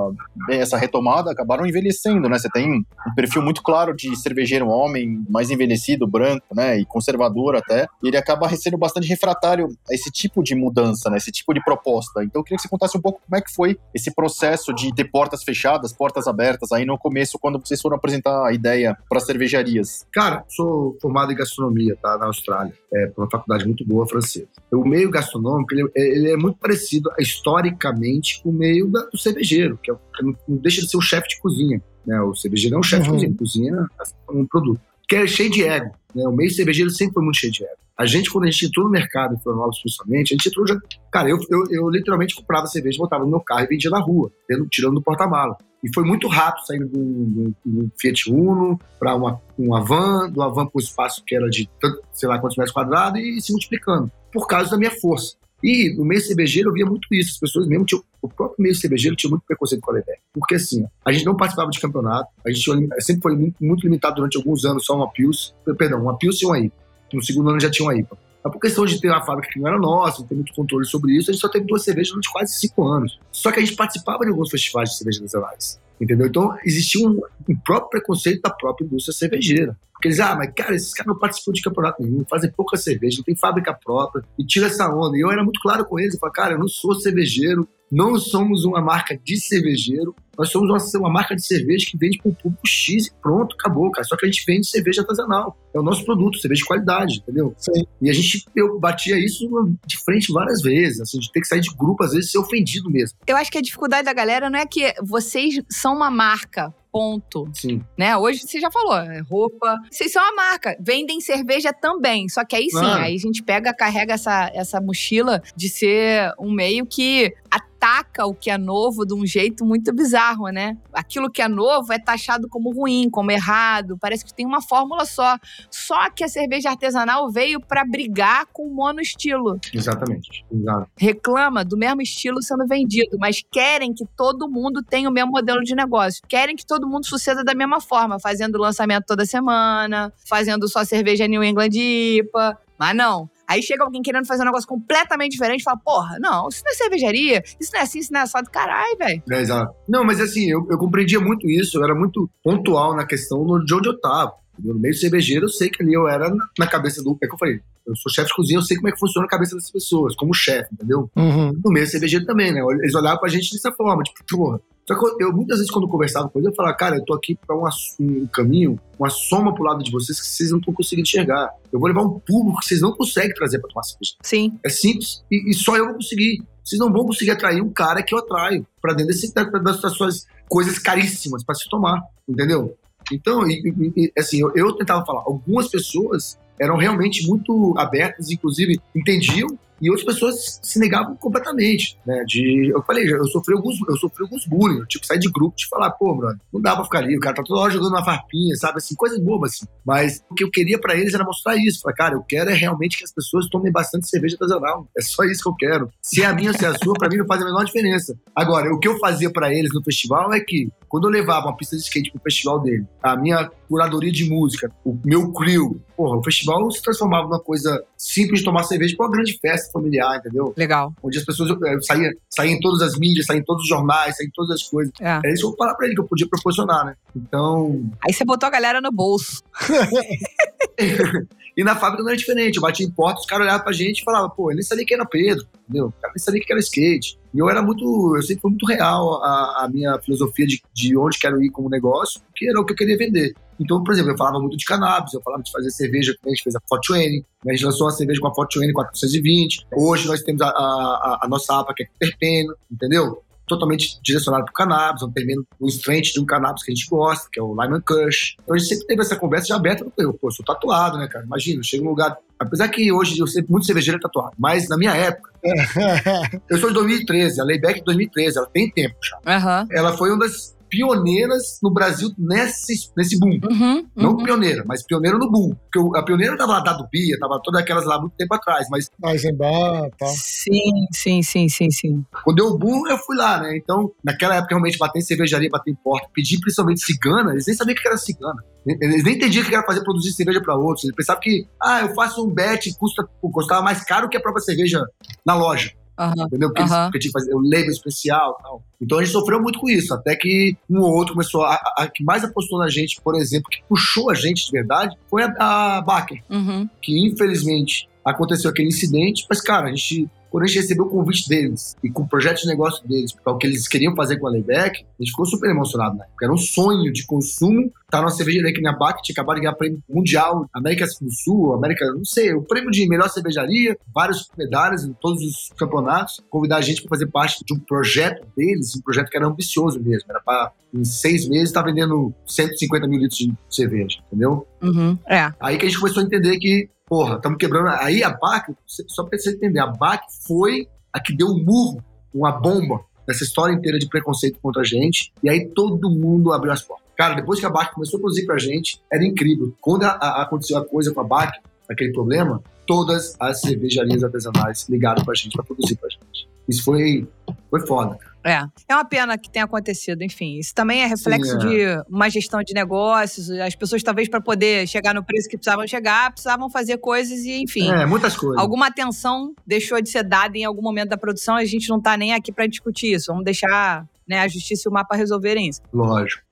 essa retomada acabaram envelhecendo, né? Você tem um perfil muito claro de cervejeiro homem, mais envelhecido, branco, né? E conservador até. E ele acaba sendo bastante refratário a esse tipo de mudança, né? Esse tipo de proposta. Então eu queria que você contasse um pouco como é que foi esse processo de ter portas fechadas, portas abertas, aí no começo, quando vocês foram apresentar a ideia para cervejarias. Cara, sou formado em gastronomia, tá? Na Austrália. É, uma faculdade muito boa francesa. O meio gastronômico, ele, ele é muito parecido, historicamente, com o meio da- do cervejeiro, que, é, o- que não não deixa de ser um chefe de cozinha. Né? O cervejeiro é um chefe Uhum. de cozinha, cozinha um produto. Que é cheio de ego. Né? O meio cervejeiro sempre foi muito cheio de ego. A gente, quando a gente entrou no mercado em Florianópolis, principalmente, a gente entrou já... Cara, eu, eu, eu literalmente comprava cerveja, botava no meu carro e vendia na rua, tirando do porta-mala. E foi muito rápido saindo de um, de um Fiat Uno para uma, uma van, do van para um espaço que era de, sei lá, quantos metros quadrados e se multiplicando, por causa da minha força. E no meio cervejeiro eu via muito isso. As pessoas mesmo tinham. O próprio meio cervejeiro tinha muito preconceito com a Lebec. Porque assim, a gente não participava de campeonato, a gente sempre foi muito, limitado durante alguns anos só uma Pils. Perdão, uma Pils e uma IPA. No segundo ano já tinha uma IPA. Mas por questão de ter uma fábrica que não era nossa, não ter muito controle sobre isso, a gente só teve duas cervejas durante quase cinco anos. Só que a gente participava de alguns festivais de cervejas artesanais. Entendeu? Então existia um, um próprio preconceito da própria indústria cervejeira. Porque eles, ah, mas cara, esses caras não participam de campeonato nenhum, fazem pouca cerveja, não tem fábrica própria, e tira essa onda. E eu era muito claro com eles, eu falei, cara, eu não sou cervejeiro, não somos uma marca de cervejeiro, nós somos uma, uma marca de cerveja que vende para um público X e pronto, acabou, cara. Só que a gente vende cerveja artesanal. É o nosso produto, cerveja de qualidade, entendeu? Sim. E a gente, eu batia isso de frente várias vezes, assim, de ter que sair de grupo, às vezes, ser ofendido mesmo. Eu acho que a dificuldade da galera não é que vocês são uma marca, ponto. Sim. Né? Hoje você já falou, é roupa. Vocês são uma marca, vendem cerveja também. Só que aí sim, Ah. aí a gente pega, carrega essa, essa mochila de ser um meio que ataca o que é novo de um jeito muito bizarro, né? Aquilo que é novo é taxado como ruim, como errado. Parece que tem uma fórmula só. Só que a cerveja artesanal veio para brigar com o monoestilo Exatamente. Exato. reclama do mesmo estilo sendo vendido, mas querem que todo mundo tenha o mesmo modelo de negócio. Querem que todo mundo suceda da mesma forma, fazendo lançamento toda semana, fazendo só cerveja New England IPA. Mas não. Aí chega alguém querendo fazer um negócio completamente diferente e fala: Porra, não, isso não é cervejaria, isso não é assim, isso não é assado. Caralho, velho. É, exato. Não, mas assim, eu, eu compreendia muito isso, eu era muito pontual na questão de onde eu tava. No meio cervejeiro, eu sei que ali eu era na cabeça do. É que eu falei, eu sou chefe de cozinha, eu sei como é que funciona a cabeça das pessoas, como chefe, entendeu? Uhum. No meio cervejeiro também, né? Eles olhavam pra gente dessa forma, tipo, porra. Só que eu, muitas vezes, quando eu conversava com eles, eu falava, cara, eu tô aqui pra uma- um caminho, uma soma pro lado de vocês que vocês não estão conseguindo enxergar. Eu vou levar um público que vocês não conseguem trazer pra tomar cerveja. Sim. É simples. E, e só eu vou conseguir. Vocês não vão conseguir atrair um cara que eu atraio pra dentro desse, da- das, das suas coisas caríssimas pra se tomar. Entendeu? Então, e, e, assim, eu, eu tentava falar, algumas pessoas eram realmente muito abertas, inclusive entendiam e outras pessoas se negavam completamente, né? De, eu falei, eu sofri alguns, eu sofri alguns bullying, eu que sair de grupo de falar, pô, brother, não dá pra ficar ali, o cara tá toda hora jogando uma farpinha, sabe, assim, coisas bobas, assim. Mas o que eu queria pra eles era mostrar isso, falar, cara, eu quero é realmente que as pessoas tomem bastante cerveja artesanal, é só isso que eu quero. Se é a minha ou se é a sua, pra mim não faz a menor diferença. Agora, o que eu fazia pra eles no festival é que, quando eu levava uma pista de skate pro festival dele, a minha curadoria de música, o meu crew, porra, o festival se transformava numa coisa simples de tomar cerveja pra uma grande festa familiar, entendeu? Legal. Onde as pessoas eh, saíam saía em todas as mídias, saíam em todos os jornais, saíam em todas as coisas. É. É isso que eu vou falar pra ele, que eu podia proporcionar, né? Então. Aí você botou a galera no bolso. e na fábrica não era diferente. Eu batia em porta, os caras olhavam pra gente e falavam, pô, eu nem sabia que era Pedro, entendeu? O cara nem sabia que era skate. E eu era muito, eu sempre fui muito real a, a minha filosofia de, de onde quero ir como negócio, que era o que eu queria vender. Então, por exemplo, eu falava muito de cannabis, eu falava de fazer cerveja, a gente fez a Fortune, né? a gente lançou uma cerveja com a Fortune 420. Hoje nós temos a, a, a nossa APA que é terpeno, entendeu? Totalmente direcionado para o cannabis, um termeno, um strength de um cannabis que a gente gosta, que é o Lyman Kush. Então a gente sempre teve essa conversa já aberta. Eu, pô, eu sou tatuado, né, cara? Imagina, eu chego num lugar. Apesar que hoje eu sei muito cervejeiro é tatuado, mas na minha época, eu sou de 2013, a Layback de 2013, ela tem tempo já. Aham. Ela foi uma das pioneiras no Brasil nesse, nesse boom. Uhum, Não uhum. pioneira, mas pioneira no boom. Porque a pioneira tava lá da Dubia, tava todas aquelas lá muito tempo atrás, mas Eisenbahn e tal. Sim, sim, sim, sim, sim. quando deu o boom, eu fui lá, né? Então, naquela época, realmente, bater em cervejaria, bater em porta, pedir principalmente cigana, eles nem sabiam o que era cigana. Eles nem entendiam o que era fazer produzir cerveja para outros. Eles pensavam que, ah, eu faço um bet e custa, custava mais caro que a própria cerveja na loja. Aham. Entendeu? Porque, eles, Aham. porque tinha que fazer o label especial e tal. Então a gente sofreu muito com isso, até que um ou outro começou. A, a- a que mais apostou na gente, por exemplo, que puxou a gente de verdade, foi a, a Baker, Uhum. que infelizmente aconteceu aquele incidente, mas, cara, a gente. Quando a gente recebeu o convite deles e com o projeto de negócio deles, para o que eles queriam fazer com a Layback, a gente ficou super emocionado, né? Porque era um sonho de consumo estar numa cervejaria que nem a Bac tinha acabado de ganhar prêmio mundial, América do Sul, América, não sei, o prêmio de melhor cervejaria, várias medalhas em todos os campeonatos, convidar a gente para fazer parte de um projeto deles, um projeto que era ambicioso mesmo, era para em seis meses estar vendendo 150 mil litros de cerveja, entendeu? Uhum. É. Aí que a gente começou a entender que, porra, estamos quebrando. Aí a BAC, só pra você entender, a BAC foi a que deu um murro, uma bomba nessa história inteira de preconceito contra a gente. E aí todo mundo abriu as portas. Cara, depois que a BAC começou a produzir pra gente, era incrível. Quando a- a- aconteceu a coisa com a BAC, aquele problema, todas as cervejarias artesanais ligaram pra gente pra produzir pra gente. Isso foi, foi foda. É. É uma pena que tenha acontecido, enfim. Isso também é reflexo Sim, de uma gestão de negócios. As pessoas, talvez, para poder chegar no preço que precisavam chegar, precisavam fazer coisas e, enfim. É, muitas coisas. Alguma atenção deixou de ser dada em algum momento da produção e a gente não tá nem aqui para discutir isso. Vamos deixar né, a justiça e o mapa resolverem isso. Lógico.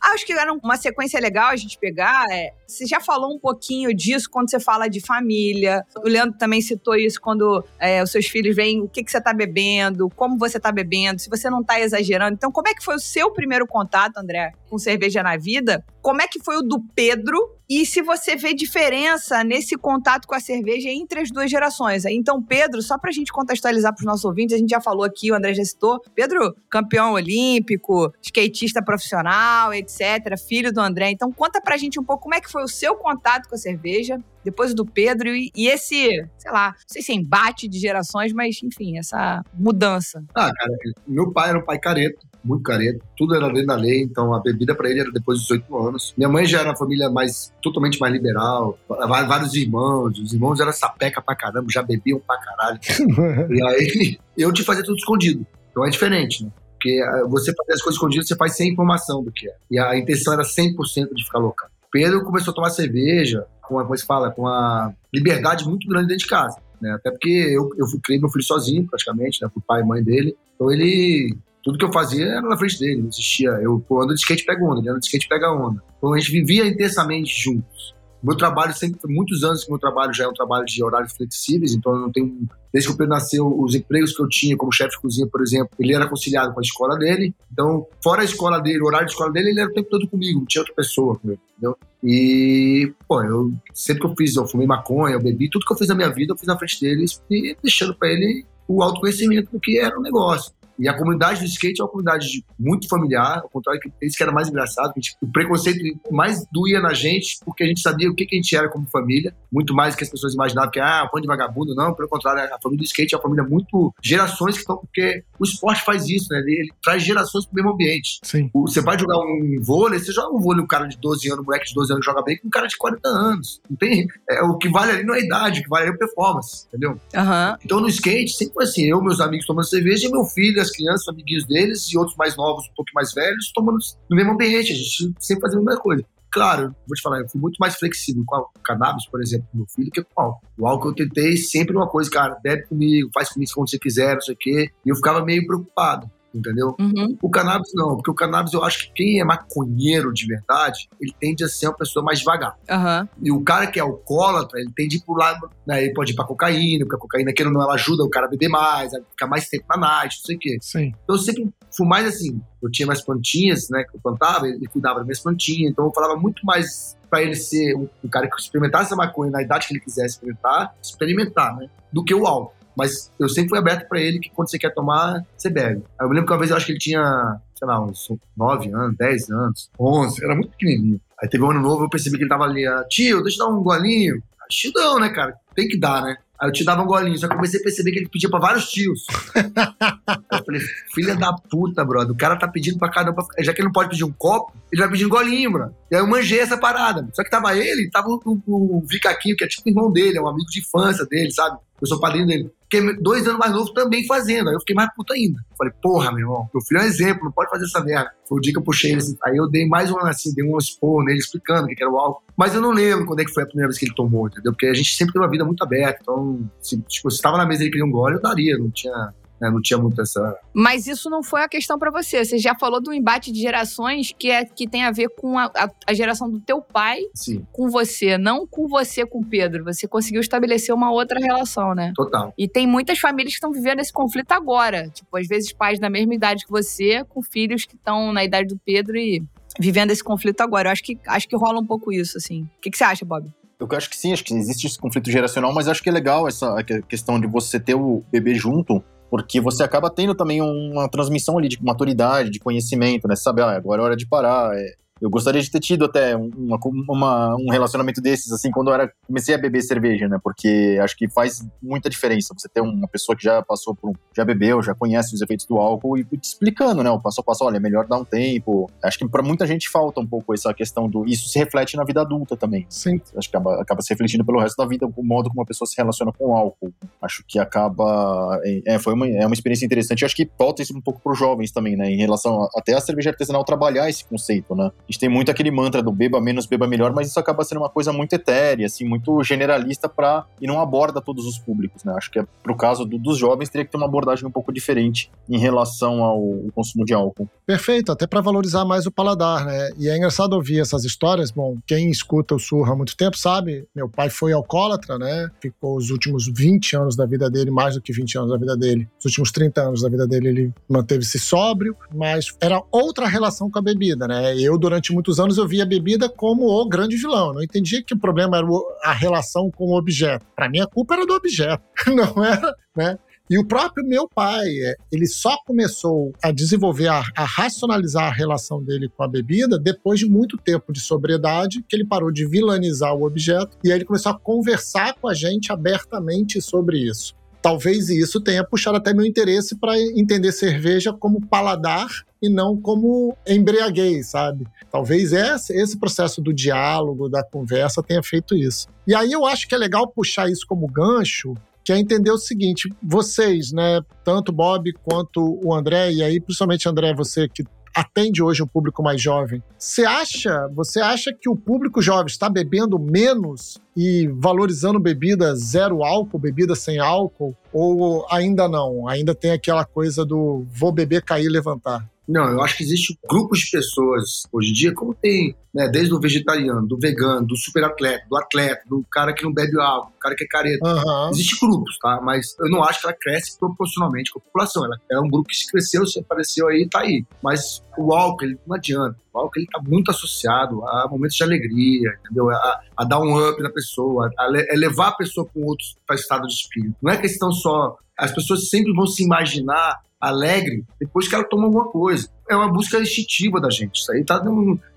Acho que era uma sequência legal a gente pegar. É, você já falou um pouquinho disso quando você fala de família. O Leandro também citou isso quando é, os seus filhos veem o que, que você tá bebendo, como você tá bebendo, se você não tá exagerando. Então, como é que foi o seu primeiro contato, André, com cerveja na vida? Como é que foi o do Pedro? E se você vê diferença nesse contato com a cerveja entre as duas gerações. Então, Pedro, só pra gente contextualizar pros nossos ouvintes, a gente já falou aqui, o André já citou. Pedro, campeão olímpico, skatista profissional, etc., filho do André. Então, conta pra gente um pouco como é que foi o seu contato com a cerveja, depois do Pedro, e, e esse, sei lá, não sei se é embate de gerações, mas enfim, essa mudança. Ah, cara, meu pai era um pai careta, muito careta. Tudo era dentro da lei, então a bebida pra ele era depois dos 18 anos. Minha mãe já era uma família mais, totalmente mais liberal, vá- vários irmãos. Os irmãos eram sapeca pra caramba, já bebiam pra caralho. E aí eu te fazia tudo escondido. Então é diferente, né? Porque ah, você fazer as coisas escondidas, você faz sem informação do que é. E a intenção era 100% de ficar louca. Pedro começou a tomar cerveja, com a, como se fala, com uma liberdade muito grande dentro de casa. Né? Até porque eu, eu criei meu filho sozinho, praticamente, né? Pro pai e mãe dele. Então ele. Tudo que eu fazia era na frente dele, não existia. Eu ando de skate pega onda, ele anda de skate pega onda. Então a gente vivia intensamente juntos. Meu trabalho sempre foi muitos anos que meu trabalho já é um trabalho de horários flexíveis, então eu não tenho. Desde que o Pedro nasceu, os empregos que eu tinha como chefe de cozinha, por exemplo, ele era conciliado com a escola dele. Então, fora a escola dele, o horário de escola dele, ele era o tempo todo comigo, não tinha outra pessoa comigo, entendeu? E, pô, eu sempre que eu fiz, eu fumei maconha, eu bebi, tudo que eu fiz na minha vida, eu fiz na frente deles e deixando pra ele o autoconhecimento do que era o negócio. E a comunidade do skate é uma comunidade muito familiar, ao contrário que isso que era mais engraçado, tipo, o preconceito mais doía na gente, porque a gente sabia o que, que a gente era como família, muito mais do que as pessoas imaginavam que, ah, pão de vagabundo, não, pelo contrário, a família do skate é uma família muito, gerações que estão, porque o esporte faz isso, né, ele, ele traz gerações pro mesmo ambiente. Sim. O- Você vai jogar um vôlei, você joga um vôlei, um cara de 12 anos, um moleque de 12 anos joga bem com um cara de 40 anos. Não tem, é, o que vale ali não é a idade, o que vale ali é a performance, entendeu? Aham. Então no skate sempre foi assim, eu, meus amigos tomando cerveja e meu filho, as crianças, os amiguinhos deles e outros mais novos, um pouco mais velhos, tomando no mesmo ambiente, a gente sempre fazia a mesma coisa. Claro, vou te falar, eu fui muito mais flexível com o cannabis, por exemplo, com meu filho, que com o álcool. O álcool eu tentei sempre uma coisa, cara, bebe comigo, faz comigo quando você quiser, não sei o quê. E eu ficava meio preocupado, entendeu? Uhum. O cannabis não, porque o cannabis eu acho que quem é maconheiro de verdade, ele tende a ser uma pessoa mais devagar. Aham. E o cara que é alcoólatra, ele tende a ir pro lado, né, ele pode ir pra cocaína, porque a cocaína, querendo ou não, ela ajuda o cara a beber mais, a ficar mais tempo na night, não sei o quê. Sim. Então eu sempre fui mais assim, eu tinha mais plantinhas, né, que eu plantava, ele cuidava das minhas plantinhas, então eu falava muito mais pra ele ser um, um cara que experimentasse a maconha na idade que ele quisesse experimentar, experimentar, né, do que o álcool. Mas eu sempre fui aberto pra ele que quando você quer tomar, você bebe. Aí eu me lembro que uma vez eu acho que ele tinha, sei lá, uns 9 anos, 10 anos, 11, era muito pequenininho. Aí teve um ano novo, eu percebi que ele tava ali, ah, tio, deixa eu dar um golinho. Ah, Tio não, né, cara? Tem que dar, né? Aí eu te dava um golinho, só que eu comecei a perceber que ele pedia pra vários tios. Eu falei, filha da puta, brother, o cara tá pedindo pra cada um, pra... já que ele não pode pedir um copo, ele vai pedir um golinho, brother. E aí eu manjei essa parada. Só que tava ele, tava o, o, o Vicaquinho, que é tipo o irmão dele, é um amigo de infância dele, sabe? Eu sou padrinho dele. Fiquei dois anos mais novo também fazendo. Aí eu fiquei mais puto ainda. Falei, porra, meu irmão, meu filho é um exemplo, não pode fazer essa merda. Foi o dia que eu puxei ele assim. Aí eu dei mais um, assim, dei um expor nele, explicando o que era o álcool. Mas eu não lembro quando é que foi a primeira vez que ele tomou, entendeu? Porque a gente sempre tem uma vida muito aberta. Então, se, tipo, se tava na mesa e ele queria um gole, eu daria. Não tinha, né, não tinha muito essa. Mas isso não foi a questão pra você. Você já falou do embate de gerações que, é, que tem a ver com a, a- a geração do teu pai Assim, com você, não com você com o Pedro. Você conseguiu estabelecer uma outra relação, né? total. E tem muitas famílias que estão vivendo esse conflito agora. Tipo, às vezes pais da mesma idade que você, com filhos que estão na idade do Pedro e vivendo esse conflito agora. Eu acho que, acho que rola um pouco isso, assim. O que, que você acha, Bob? Eu acho que sim, acho que existe esse conflito geracional, mas acho que é legal essa que- questão de você ter o bebê junto, porque você acaba tendo também uma transmissão ali de maturidade, de conhecimento, né? Sabe, ah, agora é hora de parar. é. Eu gostaria de ter tido até uma, uma- um relacionamento desses, assim, quando eu era, comecei a beber cerveja, né? Porque acho que faz muita diferença você ter uma pessoa que já passou por já bebeu, já conhece os efeitos do álcool e te explicando, né? O passo a passo, olha, é melhor dar um tempo. Acho que pra muita gente falta um pouco essa questão do. Isso se reflete na vida adulta também Sim. acho que acaba, acaba se refletindo pelo resto da vida o modo como uma pessoa se relaciona com o álcool. Acho que acaba. É, foi uma, é uma experiência interessante. Acho que falta isso um pouco para os jovens também, né? Em relação a, até a cerveja artesanal trabalhar esse conceito, né? A gente tem muito aquele mantra do beba menos, beba melhor, mas isso acaba sendo uma coisa muito etérea, assim, muito generalista para e não aborda todos os públicos, né? Acho que é, pro caso do- dos jovens teria que ter uma abordagem um pouco diferente em relação ao consumo de álcool. Perfeito, até para valorizar mais o paladar, né? E é engraçado ouvir essas histórias. Bom, quem escuta o Surra há muito tempo sabe, meu pai foi alcoólatra, né? Ficou os últimos 20 anos da vida dele, mais do que 20 anos da vida dele. Os últimos 30 anos da vida dele ele manteve-se sóbrio, mas era outra relação com a bebida, né? Eu durante muitos anos eu via a bebida como o grande vilão. Não entendia que o problema era a relação com o objeto. Para mim a culpa era do objeto, não era, né? E o próprio meu pai, é, ele só começou a desenvolver, a, a racionalizar a relação dele com a bebida depois de muito tempo de sobriedade, que ele parou de vilanizar o objeto e aí ele começou a conversar com a gente abertamente sobre isso. Talvez isso tenha puxado até meu interesse para entender cerveja como paladar e não como embriaguez, sabe? Talvez esse, esse processo do diálogo, da conversa, tenha feito isso. E aí eu acho que é legal puxar isso como gancho que é entender o seguinte: vocês, né, tanto Bob quanto o André, e aí principalmente André, você que atende hoje o público mais jovem, você acha, você acha que o público jovem está bebendo menos e valorizando bebida zero álcool, bebida sem álcool, ou ainda não? Ainda tem aquela coisa do vou beber, cair, levantar. Não, eu acho que existe grupos de pessoas hoje em dia, como tem, né, desde o vegetariano, do vegano, do superatleta, do atleta, do cara que não bebe álcool, do cara que é careta. Aham. Existem grupos, tá? Mas eu não acho que ela cresce proporcionalmente com a população. Ela é um grupo que se cresceu, se apareceu aí, tá aí. Mas o álcool, ele não adianta. O álcool, ele tá muito associado a momentos de alegria, entendeu? A, a dar um up na pessoa, a le- é levar a pessoa com outros para estado de espírito. Não é questão só As pessoas sempre vão se imaginar alegre depois que ela toma alguma coisa. É uma busca instintiva da gente. Isso aí tá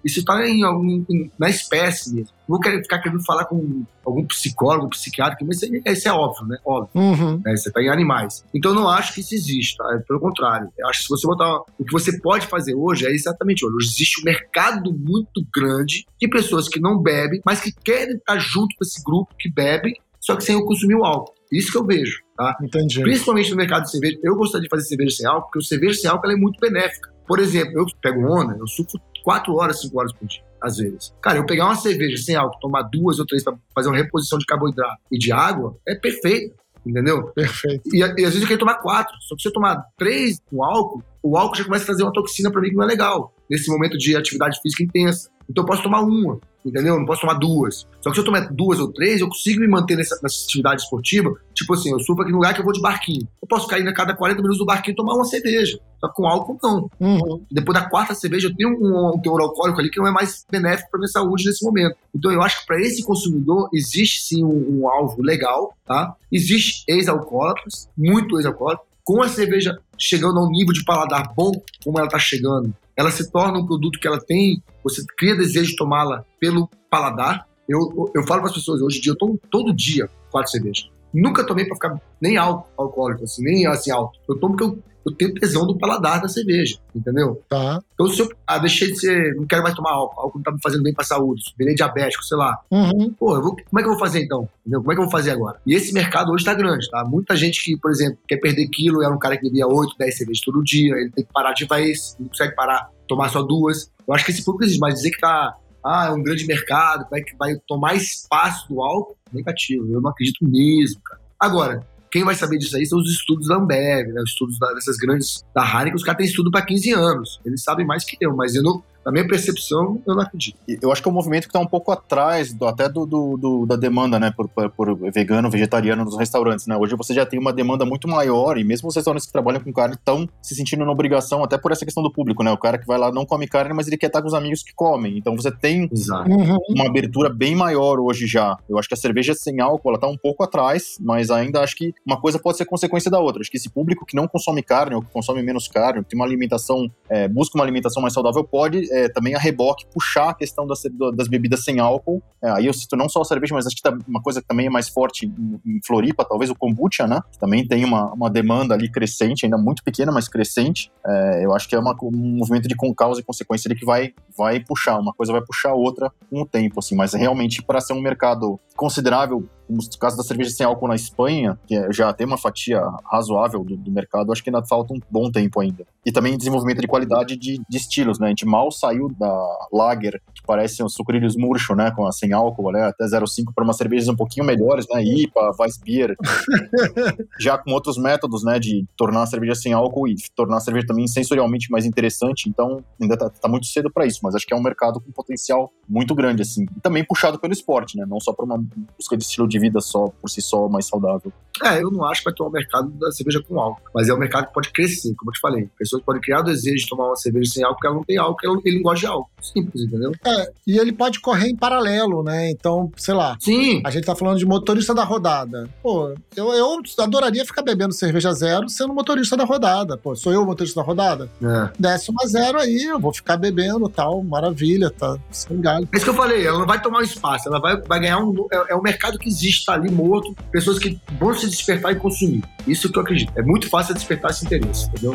isso tá em, em, na espécie mesmo. Não querer ficar querendo falar com algum psicólogo, psiquiatra, mas isso, é, isso é óbvio, né? Óbvio. Uhum. Né? Você tá em animais. Então eu não acho que isso existe, tá? É pelo contrário. Eu acho que se você botar. O que você pode fazer hoje é exatamente hoje. Existe um mercado muito grande de pessoas que não bebem, mas que querem estar junto com esse grupo que bebe, só que sem o consumir o álcool. Isso que eu vejo, tá? Entendi. Principalmente no mercado de cerveja. Eu gostaria de fazer cerveja sem álcool, porque o cerveja sem álcool é muito benéfica. Por exemplo, eu pego onda, eu sufro 4 horas, 5 horas por dia, às vezes. Cara, eu pegar uma cerveja sem álcool, tomar duas ou três para fazer uma reposição de carboidrato e de água, é perfeito. Entendeu? Perfeito. E, e às vezes eu quero tomar quatro. Só que se eu tomar três com álcool, o álcool já começa a trazer uma toxina para mim que não é legal. Nesse momento de atividade física intensa. Então eu posso tomar uma, entendeu? Eu não posso tomar duas. Só que se eu tomar duas ou três, eu consigo me manter nessa, nessa atividade esportiva. Tipo assim, eu subo aqui no lugar que eu vou de barquinho. Eu posso cair a cada 40 minutos do barquinho e tomar uma cerveja. Só que com álcool, não. Uhum. Depois da quarta cerveja, eu tenho um, um teor alcoólico ali que não é mais benéfico para minha saúde nesse momento. Então, eu acho que para esse consumidor existe sim um, um alvo legal, tá? Existe ex-alcoólatras, muito ex-alcoólatras, com a cerveja chegando a um nível de paladar bom, como ela está chegando, ela se torna um produto que ela tem, você cria desejo de tomá-la pelo paladar. Eu, eu falo para as pessoas, hoje em dia eu tomo todo dia quatro cervejas. Nunca tomei para ficar nem alto, alcoólico, assim, nem assim alto. Eu tomo porque eu, eu tenho tesão do paladar da cerveja, entendeu? Tá. Então se eu ah, deixei de ser, não quero mais tomar álcool, álcool não tá me fazendo bem pra saúde, virei diabético, sei lá. Uhum. Pô, vou- como é que eu vou fazer então? Entendeu? Como é que eu vou fazer agora? E esse mercado hoje tá grande, tá? Muita gente que, por exemplo, quer perder quilo, era um cara que bebia 8, 10 cervejas todo dia, ele tem que parar de vez, não consegue parar, tomar só duas. Eu acho que esse público existe, mas dizer que tá, ah, é um grande mercado, vai, que vai tomar espaço do álcool, negativo. Eu não acredito mesmo, cara. Agora, quem vai saber disso aí são os estudos da Ambev, né? Os estudos da- dessas grandes, da Heineken, os caras têm estudo para 15 anos. Eles sabem mais que eu, mas eu não, na minha percepção, eu não acredito. Eu acho que é um movimento que está um pouco atrás do- até do, do- do- da demanda, né, por, por- vegano, vegetariano nos restaurantes, né? Hoje você já tem uma demanda muito maior e mesmo os restaurantes que trabalham com carne estão se sentindo na obrigação, até por essa questão do público, né? O cara que vai lá não come carne, mas ele quer estar com os amigos que comem. Então você tem Exato. Uhum. uma abertura bem maior hoje já. Eu acho que a cerveja sem álcool, ela tá um pouco atrás, mas ainda acho que uma coisa pode ser consequência da outra. Acho que esse público que não consome carne ou que consome menos carne, que tem uma alimentação, é, busca uma alimentação mais saudável, pode é, também a reboque puxar a questão das, das bebidas sem álcool. É, aí eu cito não só a cerveja, mas acho que tá uma coisa que também é mais forte em, em Floripa, talvez o kombucha, né? Que também tem uma, uma demanda ali crescente, ainda muito pequena, mas crescente. É, eu acho que é uma- um movimento de com- causa e consequência ali que vai, vai puxar, uma coisa vai puxar a outra com o tempo, assim, mas realmente para ser um mercado considerável, como o caso da cerveja sem álcool na Espanha, que é- já tem uma fatia razoável do, do mercado, acho que ainda falta um bom tempo ainda. E também desenvolvimento de qualidade de, de estilos, né? A gente mal saiu da Lager, que parecem os sucrilhos murcho, né? Com a sem álcool, né? Até 0,5 para umas cervejas um pouquinho melhores, né? IPA, Weissbier, já com outros métodos, né, de tornar a cerveja sem álcool e tornar a cerveja também sensorialmente mais interessante. Então, ainda tá, tá muito cedo para isso, mas acho que é um mercado com potencial muito grande, assim. E também puxado pelo esporte, né, não só para uma busca de estilo de vida só por si só mais saudável. É, eu não acho que vai ter um mercado da cerveja com álcool, mas é um mercado que pode crescer, como eu te falei. Pessoas podem criar o desejo de tomar uma cerveja sem álcool porque ela não tem álcool, ela- ele não gosta de álcool. Simples, entendeu? É, e ele pode correr em paralelo, né? Então, sei lá, Sim. a gente tá falando de motorista da rodada. Pô, eu, eu adoraria ficar bebendo cerveja zero sendo motorista da rodada. Pô, sou eu o motorista da rodada? É. Desce uma zero aí, eu vou ficar bebendo tal, maravilha, tá sem galho. É isso que eu falei, ela não vai tomar um espaço, ela vai, vai ganhar um. É, é um mercado que existe, tá ali morto, pessoas que vão se despertar e consumir. Isso que eu acredito. É muito fácil despertar esse interesse, entendeu?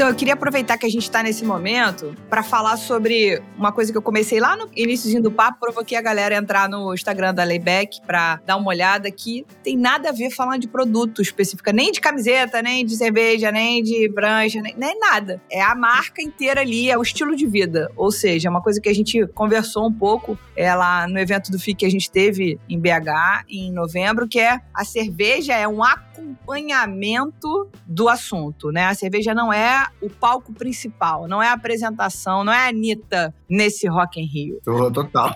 Então, eu queria aproveitar que a gente está nesse momento para falar sobre uma coisa que eu comecei lá no iníciozinho do papo, provoquei a galera a entrar no Instagram da Layback para dar uma olhada que tem nada a ver falando de produto específico, nem de camiseta, nem de cerveja, nem de prancha, nem, nem nada. É a marca inteira ali, é o estilo de vida. Ou seja, é uma coisa que a gente conversou um pouco é, lá no evento do FIC que a gente teve em BH em novembro, que é a cerveja é um acompanhamento do assunto, né? A cerveja não é o palco principal, não é a apresentação, não é a Anitta nesse Rock in Rio. Total.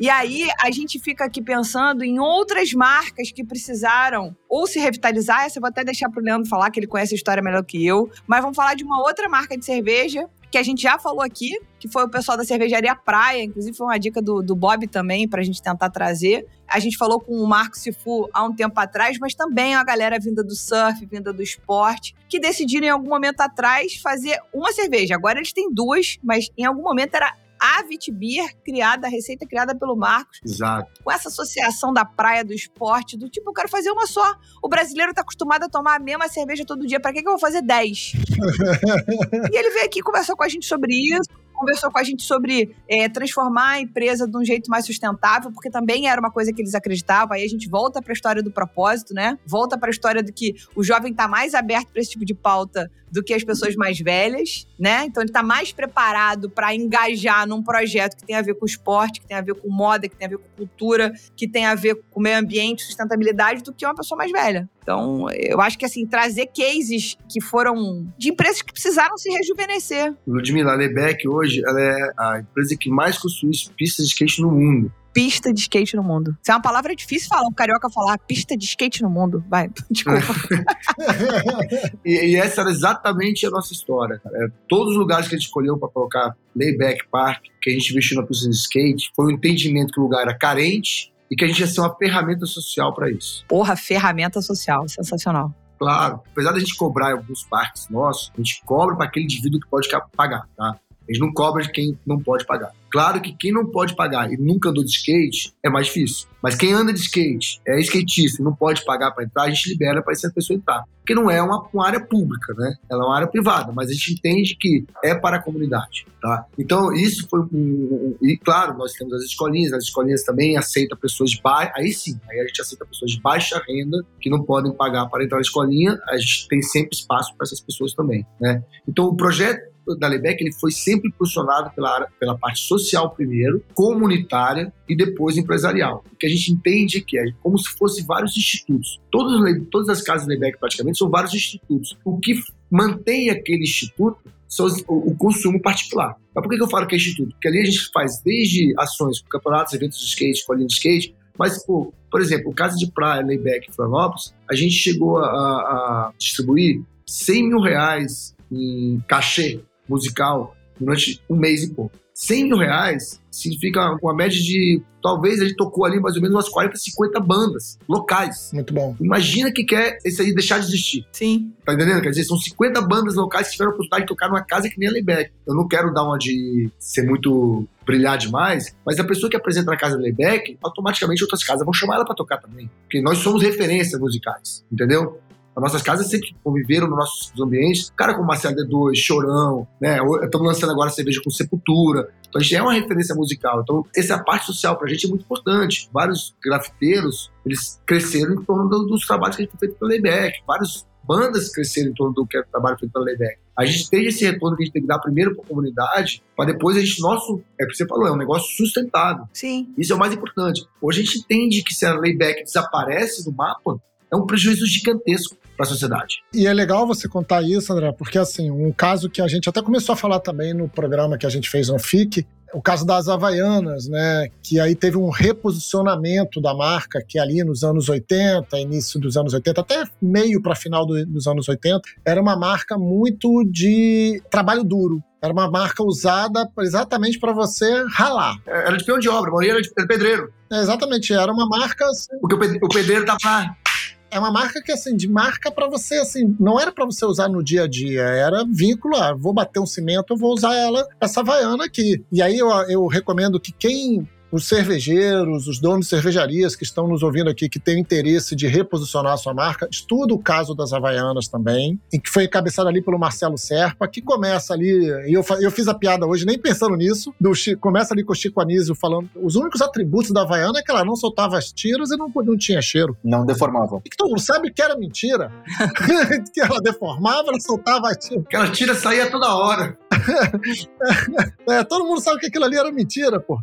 E aí a gente fica aqui pensando em outras marcas que precisaram ou se revitalizar, essa eu vou até deixar pro Leandro falar, que ele conhece a história melhor que eu, mas vamos falar de uma outra marca de cerveja que a gente já falou aqui, que foi o pessoal da cervejaria Praia, inclusive foi uma dica do, do Bob também, pra gente tentar trazer. A gente falou com o Marco Sifu há um tempo atrás, mas também a galera vinda do surf, vinda do esporte, que decidiram em algum momento atrás fazer uma cerveja. Agora eles têm duas, mas em algum momento era a Vitbeer, criada, a receita criada pelo Marcos, Exato. com essa associação da praia, do esporte, do tipo, eu quero fazer uma só. O brasileiro tá acostumado a tomar a mesma cerveja todo dia, pra que, que eu vou fazer 10? e ele veio aqui conversar com a gente sobre isso, conversou com a gente sobre é, transformar a empresa de um jeito mais sustentável, porque também era uma coisa que eles acreditavam. Aí a gente volta para a história do propósito, né? Volta para a história do que o jovem tá mais aberto para esse tipo de pauta do que as pessoas mais velhas, né? Então ele tá mais preparado para engajar num projeto que tem a ver com esporte, que tem a ver com moda, que tem a ver com cultura, que tem a ver com meio ambiente, sustentabilidade, do que uma pessoa mais velha. Então, eu acho que assim, trazer cases que foram de empresas que precisaram se rejuvenescer. Ludmilla Lebeck hoje ela é a empresa que mais construiu pistas de skate no mundo. Pista de skate no mundo. Isso é uma palavra difícil falar, um carioca falar pista de skate no mundo. Vai, desculpa. e, e, essa era exatamente a nossa história. Cara. É, todos os lugares que a gente escolheu para colocar Layback Park, que a gente investiu na pista de skate, foi o um entendimento que o lugar era carente e que a gente ia ser uma ferramenta social para isso. Porra, ferramenta social, sensacional. Claro, apesar da gente cobrar em alguns parques nossos, a gente cobra para aquele indivíduo que pode pagar, tá? Gente não cobra de quem não pode pagar. Claro que quem não pode pagar e nunca andou de skate é mais difícil. Mas quem anda de skate, é skatista e não pode pagar para entrar, a gente libera para essa pessoa entrar. Porque não é uma, uma, área pública, né? Ela é uma área privada, mas a gente entende que é para a comunidade, tá? Então, isso foi um, um, E, claro, nós temos as escolinhas, as escolinhas também aceitam pessoas de baixa... Aí sim, aí a gente aceita pessoas de baixa renda que não podem pagar para entrar na escolinha, a gente tem sempre espaço para essas pessoas também, né? Então, o projeto da Lebec ele foi sempre impulsionado pela, pela parte social primeiro, comunitária e depois empresarial. O que a gente entende que é como se fosse vários institutos. Todos, todas as casas Lebec praticamente são vários institutos. O que mantém aquele instituto são o, o consumo particular. Mas por que eu falo que é instituto? Porque ali a gente faz desde ações, campeonatos, eventos de skate, escolinha de skate, mas, pô, por exemplo, o caso de praia, Layback, Florianópolis, a gente chegou a, a distribuir 100 mil reais em cachê musical durante um mês e pouco. 100 mil reais significa uma média de. Talvez ele tocou ali mais ou menos umas 40, 50 bandas locais. Muito bom. Imagina que quer esse aí deixar de existir. Sim. Tá entendendo? Quer dizer, são 50 bandas locais que tiveram a oportunidade de tocar numa casa que nem a Layback. Eu não quero dar uma de ser muito brilhar demais, mas a pessoa que apresenta na casa da Layback, automaticamente outras casas vão chamar ela para tocar também. Porque nós somos referências musicais, entendeu? As nossas casas sempre conviveram nos nossos ambientes. Cara como Marcelo D2, Chorão, né? Estamos lançando agora cerveja com Sepultura. Então a gente é uma referência musical. Então essa parte social pra gente é muito importante. Vários grafiteiros, eles cresceram em torno dos trabalhos que a gente foi feito pela Lebeck. Várias bandas cresceram em torno do que é o trabalho feito pela Lebeck. A gente tem esse retorno que a gente tem que dar primeiro para a comunidade, para depois a gente, nosso, é o que você falou, é um negócio sustentável. Sim. Isso é o mais importante. Hoje a gente entende que se a Layback desaparece do mapa, é um prejuízo gigantesco para a sociedade. E é legal você contar isso, André, porque assim, um caso que a gente até começou a falar também no programa que a gente fez no FIC, o caso das Havaianas, né? Que aí teve um reposicionamento da marca, que ali nos anos 80, início dos anos 80, até meio para final do, dos anos 80, era uma marca muito de trabalho duro. Era uma marca usada exatamente para você ralar. Era de peão de obra, a maioria era de pedreiro. É, exatamente, era uma marca. Assim, Porque o pedreiro tava é uma marca que, assim, de marca para você, assim, não era para você usar no dia a dia, era vínculo, ah, vou bater um cimento, eu vou usar ela, essa Havaiana aqui. E aí eu, eu recomendo que quem os cervejeiros, os donos de cervejarias que estão nos ouvindo aqui, que têm interesse de reposicionar a sua marca, estuda o caso das Havaianas também, em que foi encabeçado ali pelo Marcelo Serpa, que começa ali, e eu, eu fiz a piada hoje nem pensando nisso, do, começa ali com o Chico Anísio falando, os únicos atributos da Havaiana é que ela não soltava as tiras e não, não tinha cheiro. Não deformava. E que todo mundo sabe que era mentira. que ela deformava, ela soltava as tiras. Aquela tira saía toda hora. é, todo mundo sabe que aquilo ali era mentira, pô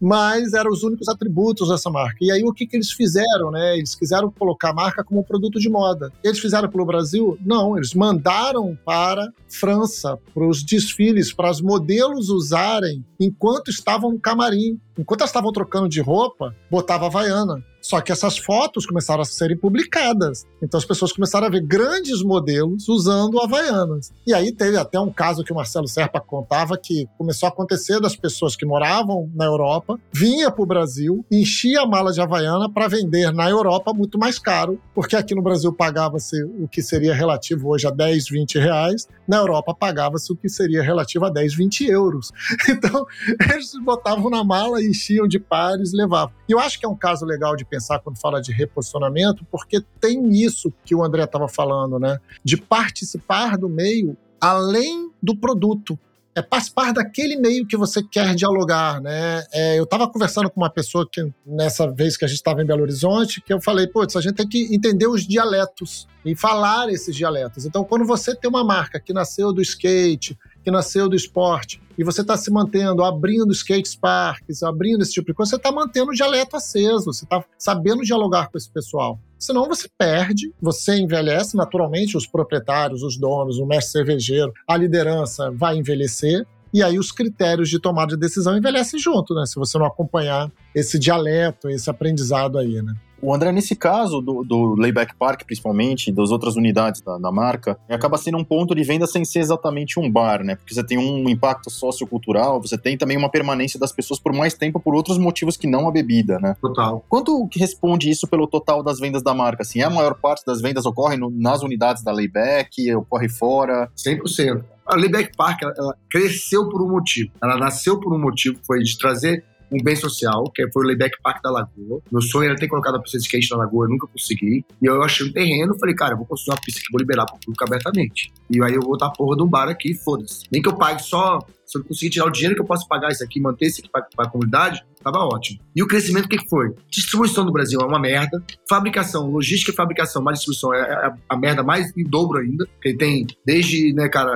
mas eram os únicos atributos dessa marca. E aí o que, que eles fizeram, né? Eles quiseram colocar a marca como produto de moda. Eles fizeram pelo Brasil? Não, eles mandaram para França, para os desfiles, para os modelos usarem enquanto estavam no camarim. Enquanto elas estavam trocando de roupa, botava a Havaiana. Só que essas fotos começaram a serem publicadas. Então as pessoas começaram a ver grandes modelos usando Havaianas. E aí teve até um caso que o Marcelo Serpa contava que começou a acontecer das pessoas que moravam na Europa, vinha para o Brasil, enchia a mala de Havaiana para vender na Europa muito mais caro, porque aqui no Brasil pagava-se o que seria relativo hoje a 10, 20 reais, na Europa pagava-se o que seria relativo a 10, 20 euros. Então eles botavam na mala, enchiam de pares, levavam. E eu acho que é um caso legal de pensar quando fala de reposicionamento, porque tem isso que o André estava falando, né? De participar do meio além do produto. É participar daquele meio que você quer dialogar, né? É, eu estava conversando com uma pessoa que, nessa vez que a gente estava em Belo Horizonte, que eu falei, putz, a gente tem que entender os dialetos e falar esses dialetos. Então, quando você tem uma marca que nasceu do skate, que nasceu do esporte, e você está se mantendo, abrindo skate parks, abrindo esse tipo de coisa, você está mantendo o dialeto aceso, você está sabendo dialogar com esse pessoal. Senão você perde, você envelhece, naturalmente os proprietários, os donos, o mestre cervejeiro, a liderança vai envelhecer, e aí os critérios de tomada de decisão envelhecem junto, né? Se você não acompanhar esse dialeto, esse aprendizado aí, né? O André, nesse caso do, do Layback Park, principalmente, das outras unidades da, da, marca, acaba sendo um ponto de venda sem ser exatamente um bar, né? Porque você tem um impacto sociocultural, você tem também uma permanência das pessoas por mais tempo por outros motivos que não a bebida, né? Total. Quanto que responde isso pelo total das vendas da marca? Assim, a maior parte das vendas ocorre no, nas unidades da Layback, ocorre fora? 100%. A Layback Park, ela, ela cresceu por um motivo. Ela nasceu por um motivo, foi de trazer um bem social, que foi o Layback Park da Lagoa. Meu sonho era ter colocado a pista de skate na Lagoa, eu nunca consegui. E eu achei um terreno, falei, cara, eu vou construir uma pista que vou liberar para o público abertamente. E aí eu vou botar a porra de um bar aqui, foda-se. Nem que eu pague só, se eu conseguir tirar o dinheiro que eu posso pagar isso aqui, manter isso aqui para a comunidade, tava ótimo. E o crescimento, o que foi? Distribuição do Brasil é uma merda. Fabricação, logística e fabricação, mais distribuição é a, a merda mais em dobro ainda. Porque tem desde, né, cara,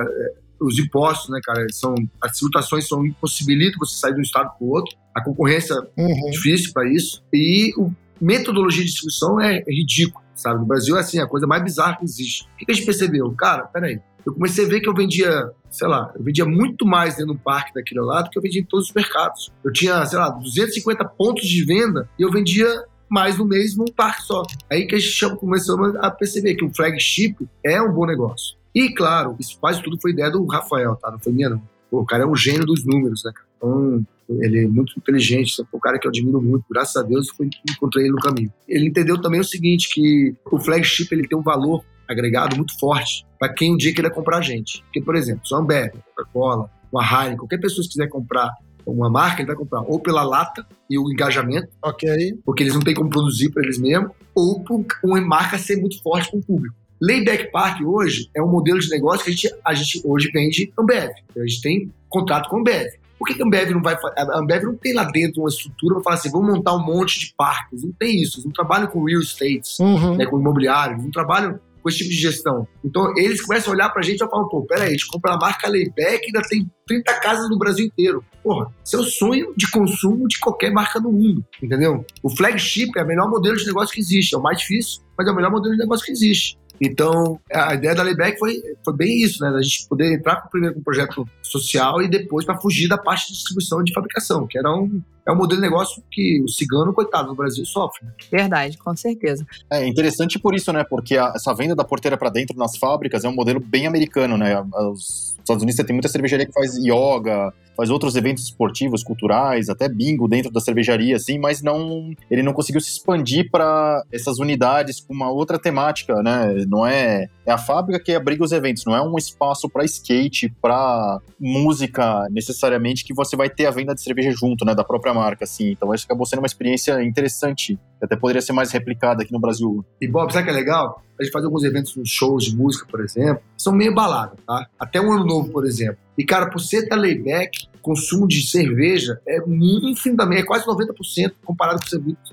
os impostos, né, cara, são as tributações são impossibilitam você sair de um estado para o outro. A concorrência uhum. é difícil para isso e o metodologia de distribuição é, é ridículo, sabe? No Brasil é assim, a coisa mais bizarra que existe. O que a gente percebeu? Cara, peraí, eu comecei a ver que eu vendia, sei lá, eu vendia muito mais dentro do parque daquele lado que eu vendia em todos os mercados. Eu tinha, sei lá, 250 pontos de venda e eu vendia mais no mesmo parque só. Aí que a gente começou a perceber que o flagship é um bom negócio. E, claro, isso quase tudo foi ideia do Rafael, tá? Não foi minha, não. Pô, o cara é um gênio dos números, né, cara? Então, ele é muito inteligente, é um cara que eu admiro muito. Graças a Deus, eu encontrei ele no caminho. Ele entendeu também o seguinte, que o flagship ele tem um valor agregado muito forte para quem um dia queira comprar a gente. Porque, por exemplo, se a Ambev, Coca-Cola, uma Heineken, qualquer pessoa que quiser comprar uma marca, ele vai comprar ou pela lata e o engajamento, ok, porque eles não têm como produzir para eles mesmos, ou por uma marca ser muito forte com o público. Layback Park hoje é um modelo de negócio que a gente, a gente hoje vende Ambev. A gente tem contrato com a Ambev. Por que, que a Ambev não vai A Ambev não tem lá dentro uma estrutura para falar assim, vamos montar um monte de parques. Não tem isso. Eles não trabalham com real estates, uhum. né, com imobiliário, não trabalham com esse tipo de gestão. Então, eles começam a olhar pra gente e falam, pô, peraí, a gente compra a marca Layback e ainda tem 30 casas no Brasil inteiro. Porra, isso é o sonho de consumo de qualquer marca do mundo, entendeu? O flagship é o melhor modelo de negócio que existe. É o mais difícil, mas é o melhor modelo de negócio que existe. Então, a ideia da Layback foi, foi bem isso, né? A gente poder entrar primeiro com um projeto social e depois para fugir da parte de distribuição e de fabricação, que era um, é um modelo de negócio que o cigano, coitado, no Brasil sofre. Verdade, com certeza. É interessante por isso, né? Porque a, essa venda da porteira para dentro nas fábricas é um modelo bem americano, né? Os Estados Unidos você tem muita cervejaria que faz yoga, faz outros eventos esportivos, culturais, até bingo dentro da cervejaria, assim, mas não, ele não conseguiu se expandir para essas unidades com uma outra temática, né? Não é é a fábrica que abriga os eventos, não é um espaço para skate, para música necessariamente que você vai ter a venda de cerveja junto, né, da própria marca, assim. Então isso acabou sendo uma experiência interessante, que até poderia ser mais replicada aqui no Brasil. E Bob, sabe que é legal? A gente faz alguns eventos, shows de música, por exemplo, são meio balada, tá? Até um ano novo, por exemplo. E cara, por ser da layback, consumo de cerveja é infinitamente, é quase 90% comparado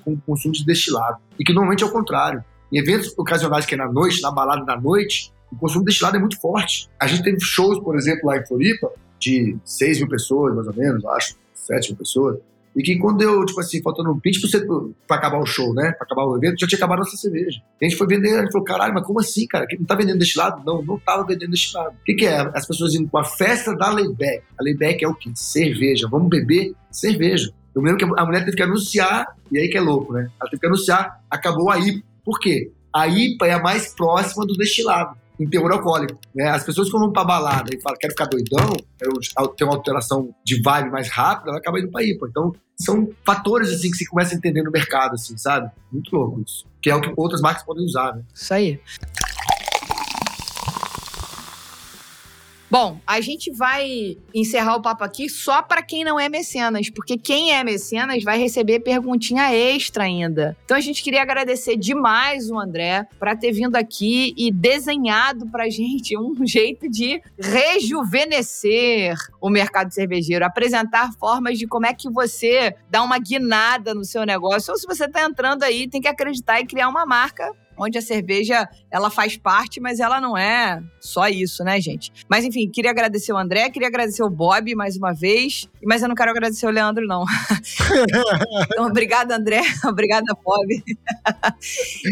com o consumo de destilado. E que normalmente é o contrário. Em eventos ocasionais que é na noite, na balada da noite, o consumo destilado é muito forte. A gente teve shows, por exemplo, lá em Floripa, de 6 mil pessoas, mais ou menos, acho, 7 mil pessoas. E que quando eu, tipo assim, faltando 20% pra acabar o show, né? Pra acabar o evento, já tinha acabado a nossa cerveja. A gente foi vender, a gente falou, caralho, mas como assim, cara? Não tá vendendo destilado? Não, não tava vendendo destilado. O que, que é? As pessoas indo com a festa da Layback. A Layback é o quê? Cerveja. Vamos beber cerveja. Eu me lembro que a mulher teve que anunciar, e aí que é louco, né? Ela teve que anunciar, acabou a IPA. Por quê? A IPA é a mais próxima do destilado em teor alcoólico. Né? As pessoas que vão pra balada e falam, quero ficar doidão, quero ter uma alteração de vibe mais rápida, ela acaba indo pra IPA. Então, são fatores assim que você começa a entender no mercado, assim, sabe? Muito louco isso. Que é o que outras marcas podem usar, né? Isso aí. Bom, a gente vai encerrar o papo aqui só para quem não é mecenas, porque quem é mecenas vai receber perguntinha extra ainda. Então a gente queria agradecer demais o André para ter vindo aqui e desenhado pra gente um jeito de rejuvenescer o mercado cervejeiro, apresentar formas de como é que você dá uma guinada no seu negócio. Ou se você tá entrando aí, tem que acreditar e criar uma marca onde a cerveja ela faz parte, mas ela não é só isso, né, gente? Mas enfim, queria agradecer o André, queria agradecer o Bob mais uma vez, mas eu não quero agradecer o Leandro, não. então, obrigada, André, obrigada, Bob.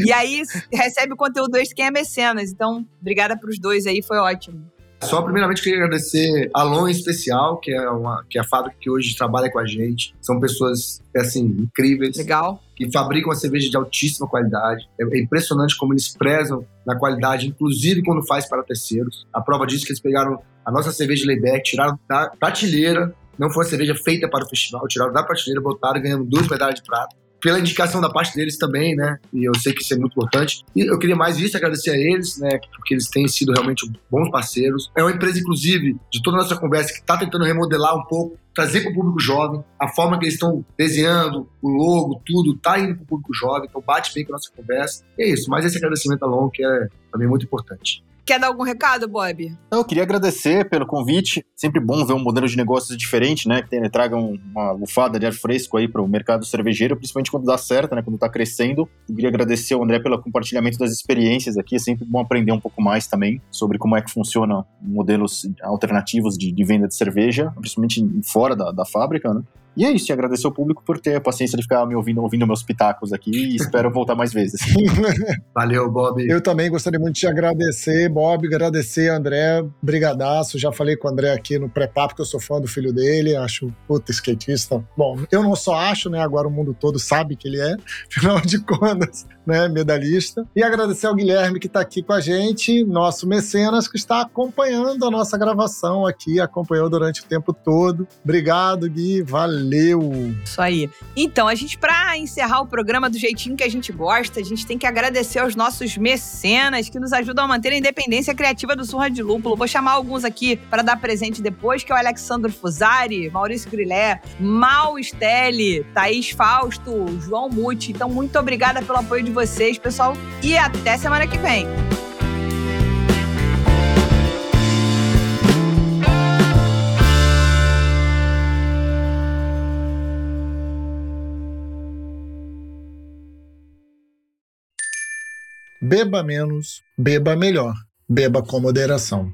e aí, recebe o conteúdo extra quem é mecenas, então, obrigada para os dois aí, foi ótimo. Só, primeiramente, queria agradecer a Lon em especial, que é, uma, que é a fábrica que hoje trabalha com a gente. São pessoas, assim, incríveis. Legal. Que fabricam a cerveja de altíssima qualidade. É impressionante como eles prezam na qualidade, inclusive quando faz para terceiros. A prova disso é que eles pegaram a nossa cerveja Lebec, tiraram da prateleira, não foi uma cerveja feita para o festival, tiraram da prateleira, botaram ganhando duas medalhas de prata pela indicação da parte deles também, né? E eu sei que isso é muito importante. E eu queria mais isso, agradecer a eles, né? Porque eles têm sido realmente bons parceiros. É uma empresa, inclusive, de toda a nossa conversa, que está tentando remodelar um pouco, trazer para o público jovem. A forma que eles estão desenhando, o logo, tudo, tá indo para o público jovem. Então bate bem com a nossa conversa. E é isso. Mas esse agradecimento a Long, que é também muito importante. Quer dar algum recado, Bob? Eu queria agradecer pelo convite. Sempre bom ver um modelo de negócios diferente, né? Que traga uma bufada de ar fresco aí para o mercado cervejeiro, principalmente quando dá certo, né? Quando está crescendo. Eu queria agradecer ao André pelo compartilhamento das experiências aqui. É sempre bom aprender um pouco mais também sobre como é que funciona modelos alternativos de, de venda de cerveja, principalmente fora da, da fábrica, né? E é isso, e agradecer ao público por ter a paciência de ficar me ouvindo, ouvindo meus pitacos aqui e espero voltar mais vezes. Valeu, Bob. Eu também gostaria muito de agradecer, Bob, agradecer, André, brigadaço. Já falei com o André aqui no pré-papo que eu sou fã do filho dele, acho puta skatista. Bom, eu não só acho, né? Agora o mundo todo sabe que ele é, afinal de contas, né? Medalhista. E agradecer ao Guilherme que está aqui com a gente, nosso mecenas, que está acompanhando a nossa gravação aqui, acompanhou durante o tempo todo. Obrigado, Gui, valeu. Isso aí. Então, a gente, para encerrar o programa do jeitinho que a gente gosta, a gente tem que agradecer aos nossos mecenas que nos ajudam a manter a independência criativa do Surra de Lúpulo. Vou chamar alguns aqui para dar presente depois, que é o Alexandre Fusari, Maurício Grilé, Mal Stelle, Thaís Fausto, João Muti. Então, muito obrigada pelo apoio de vocês, pessoal, e até semana que vem. Beba menos, beba melhor. Beba com moderação.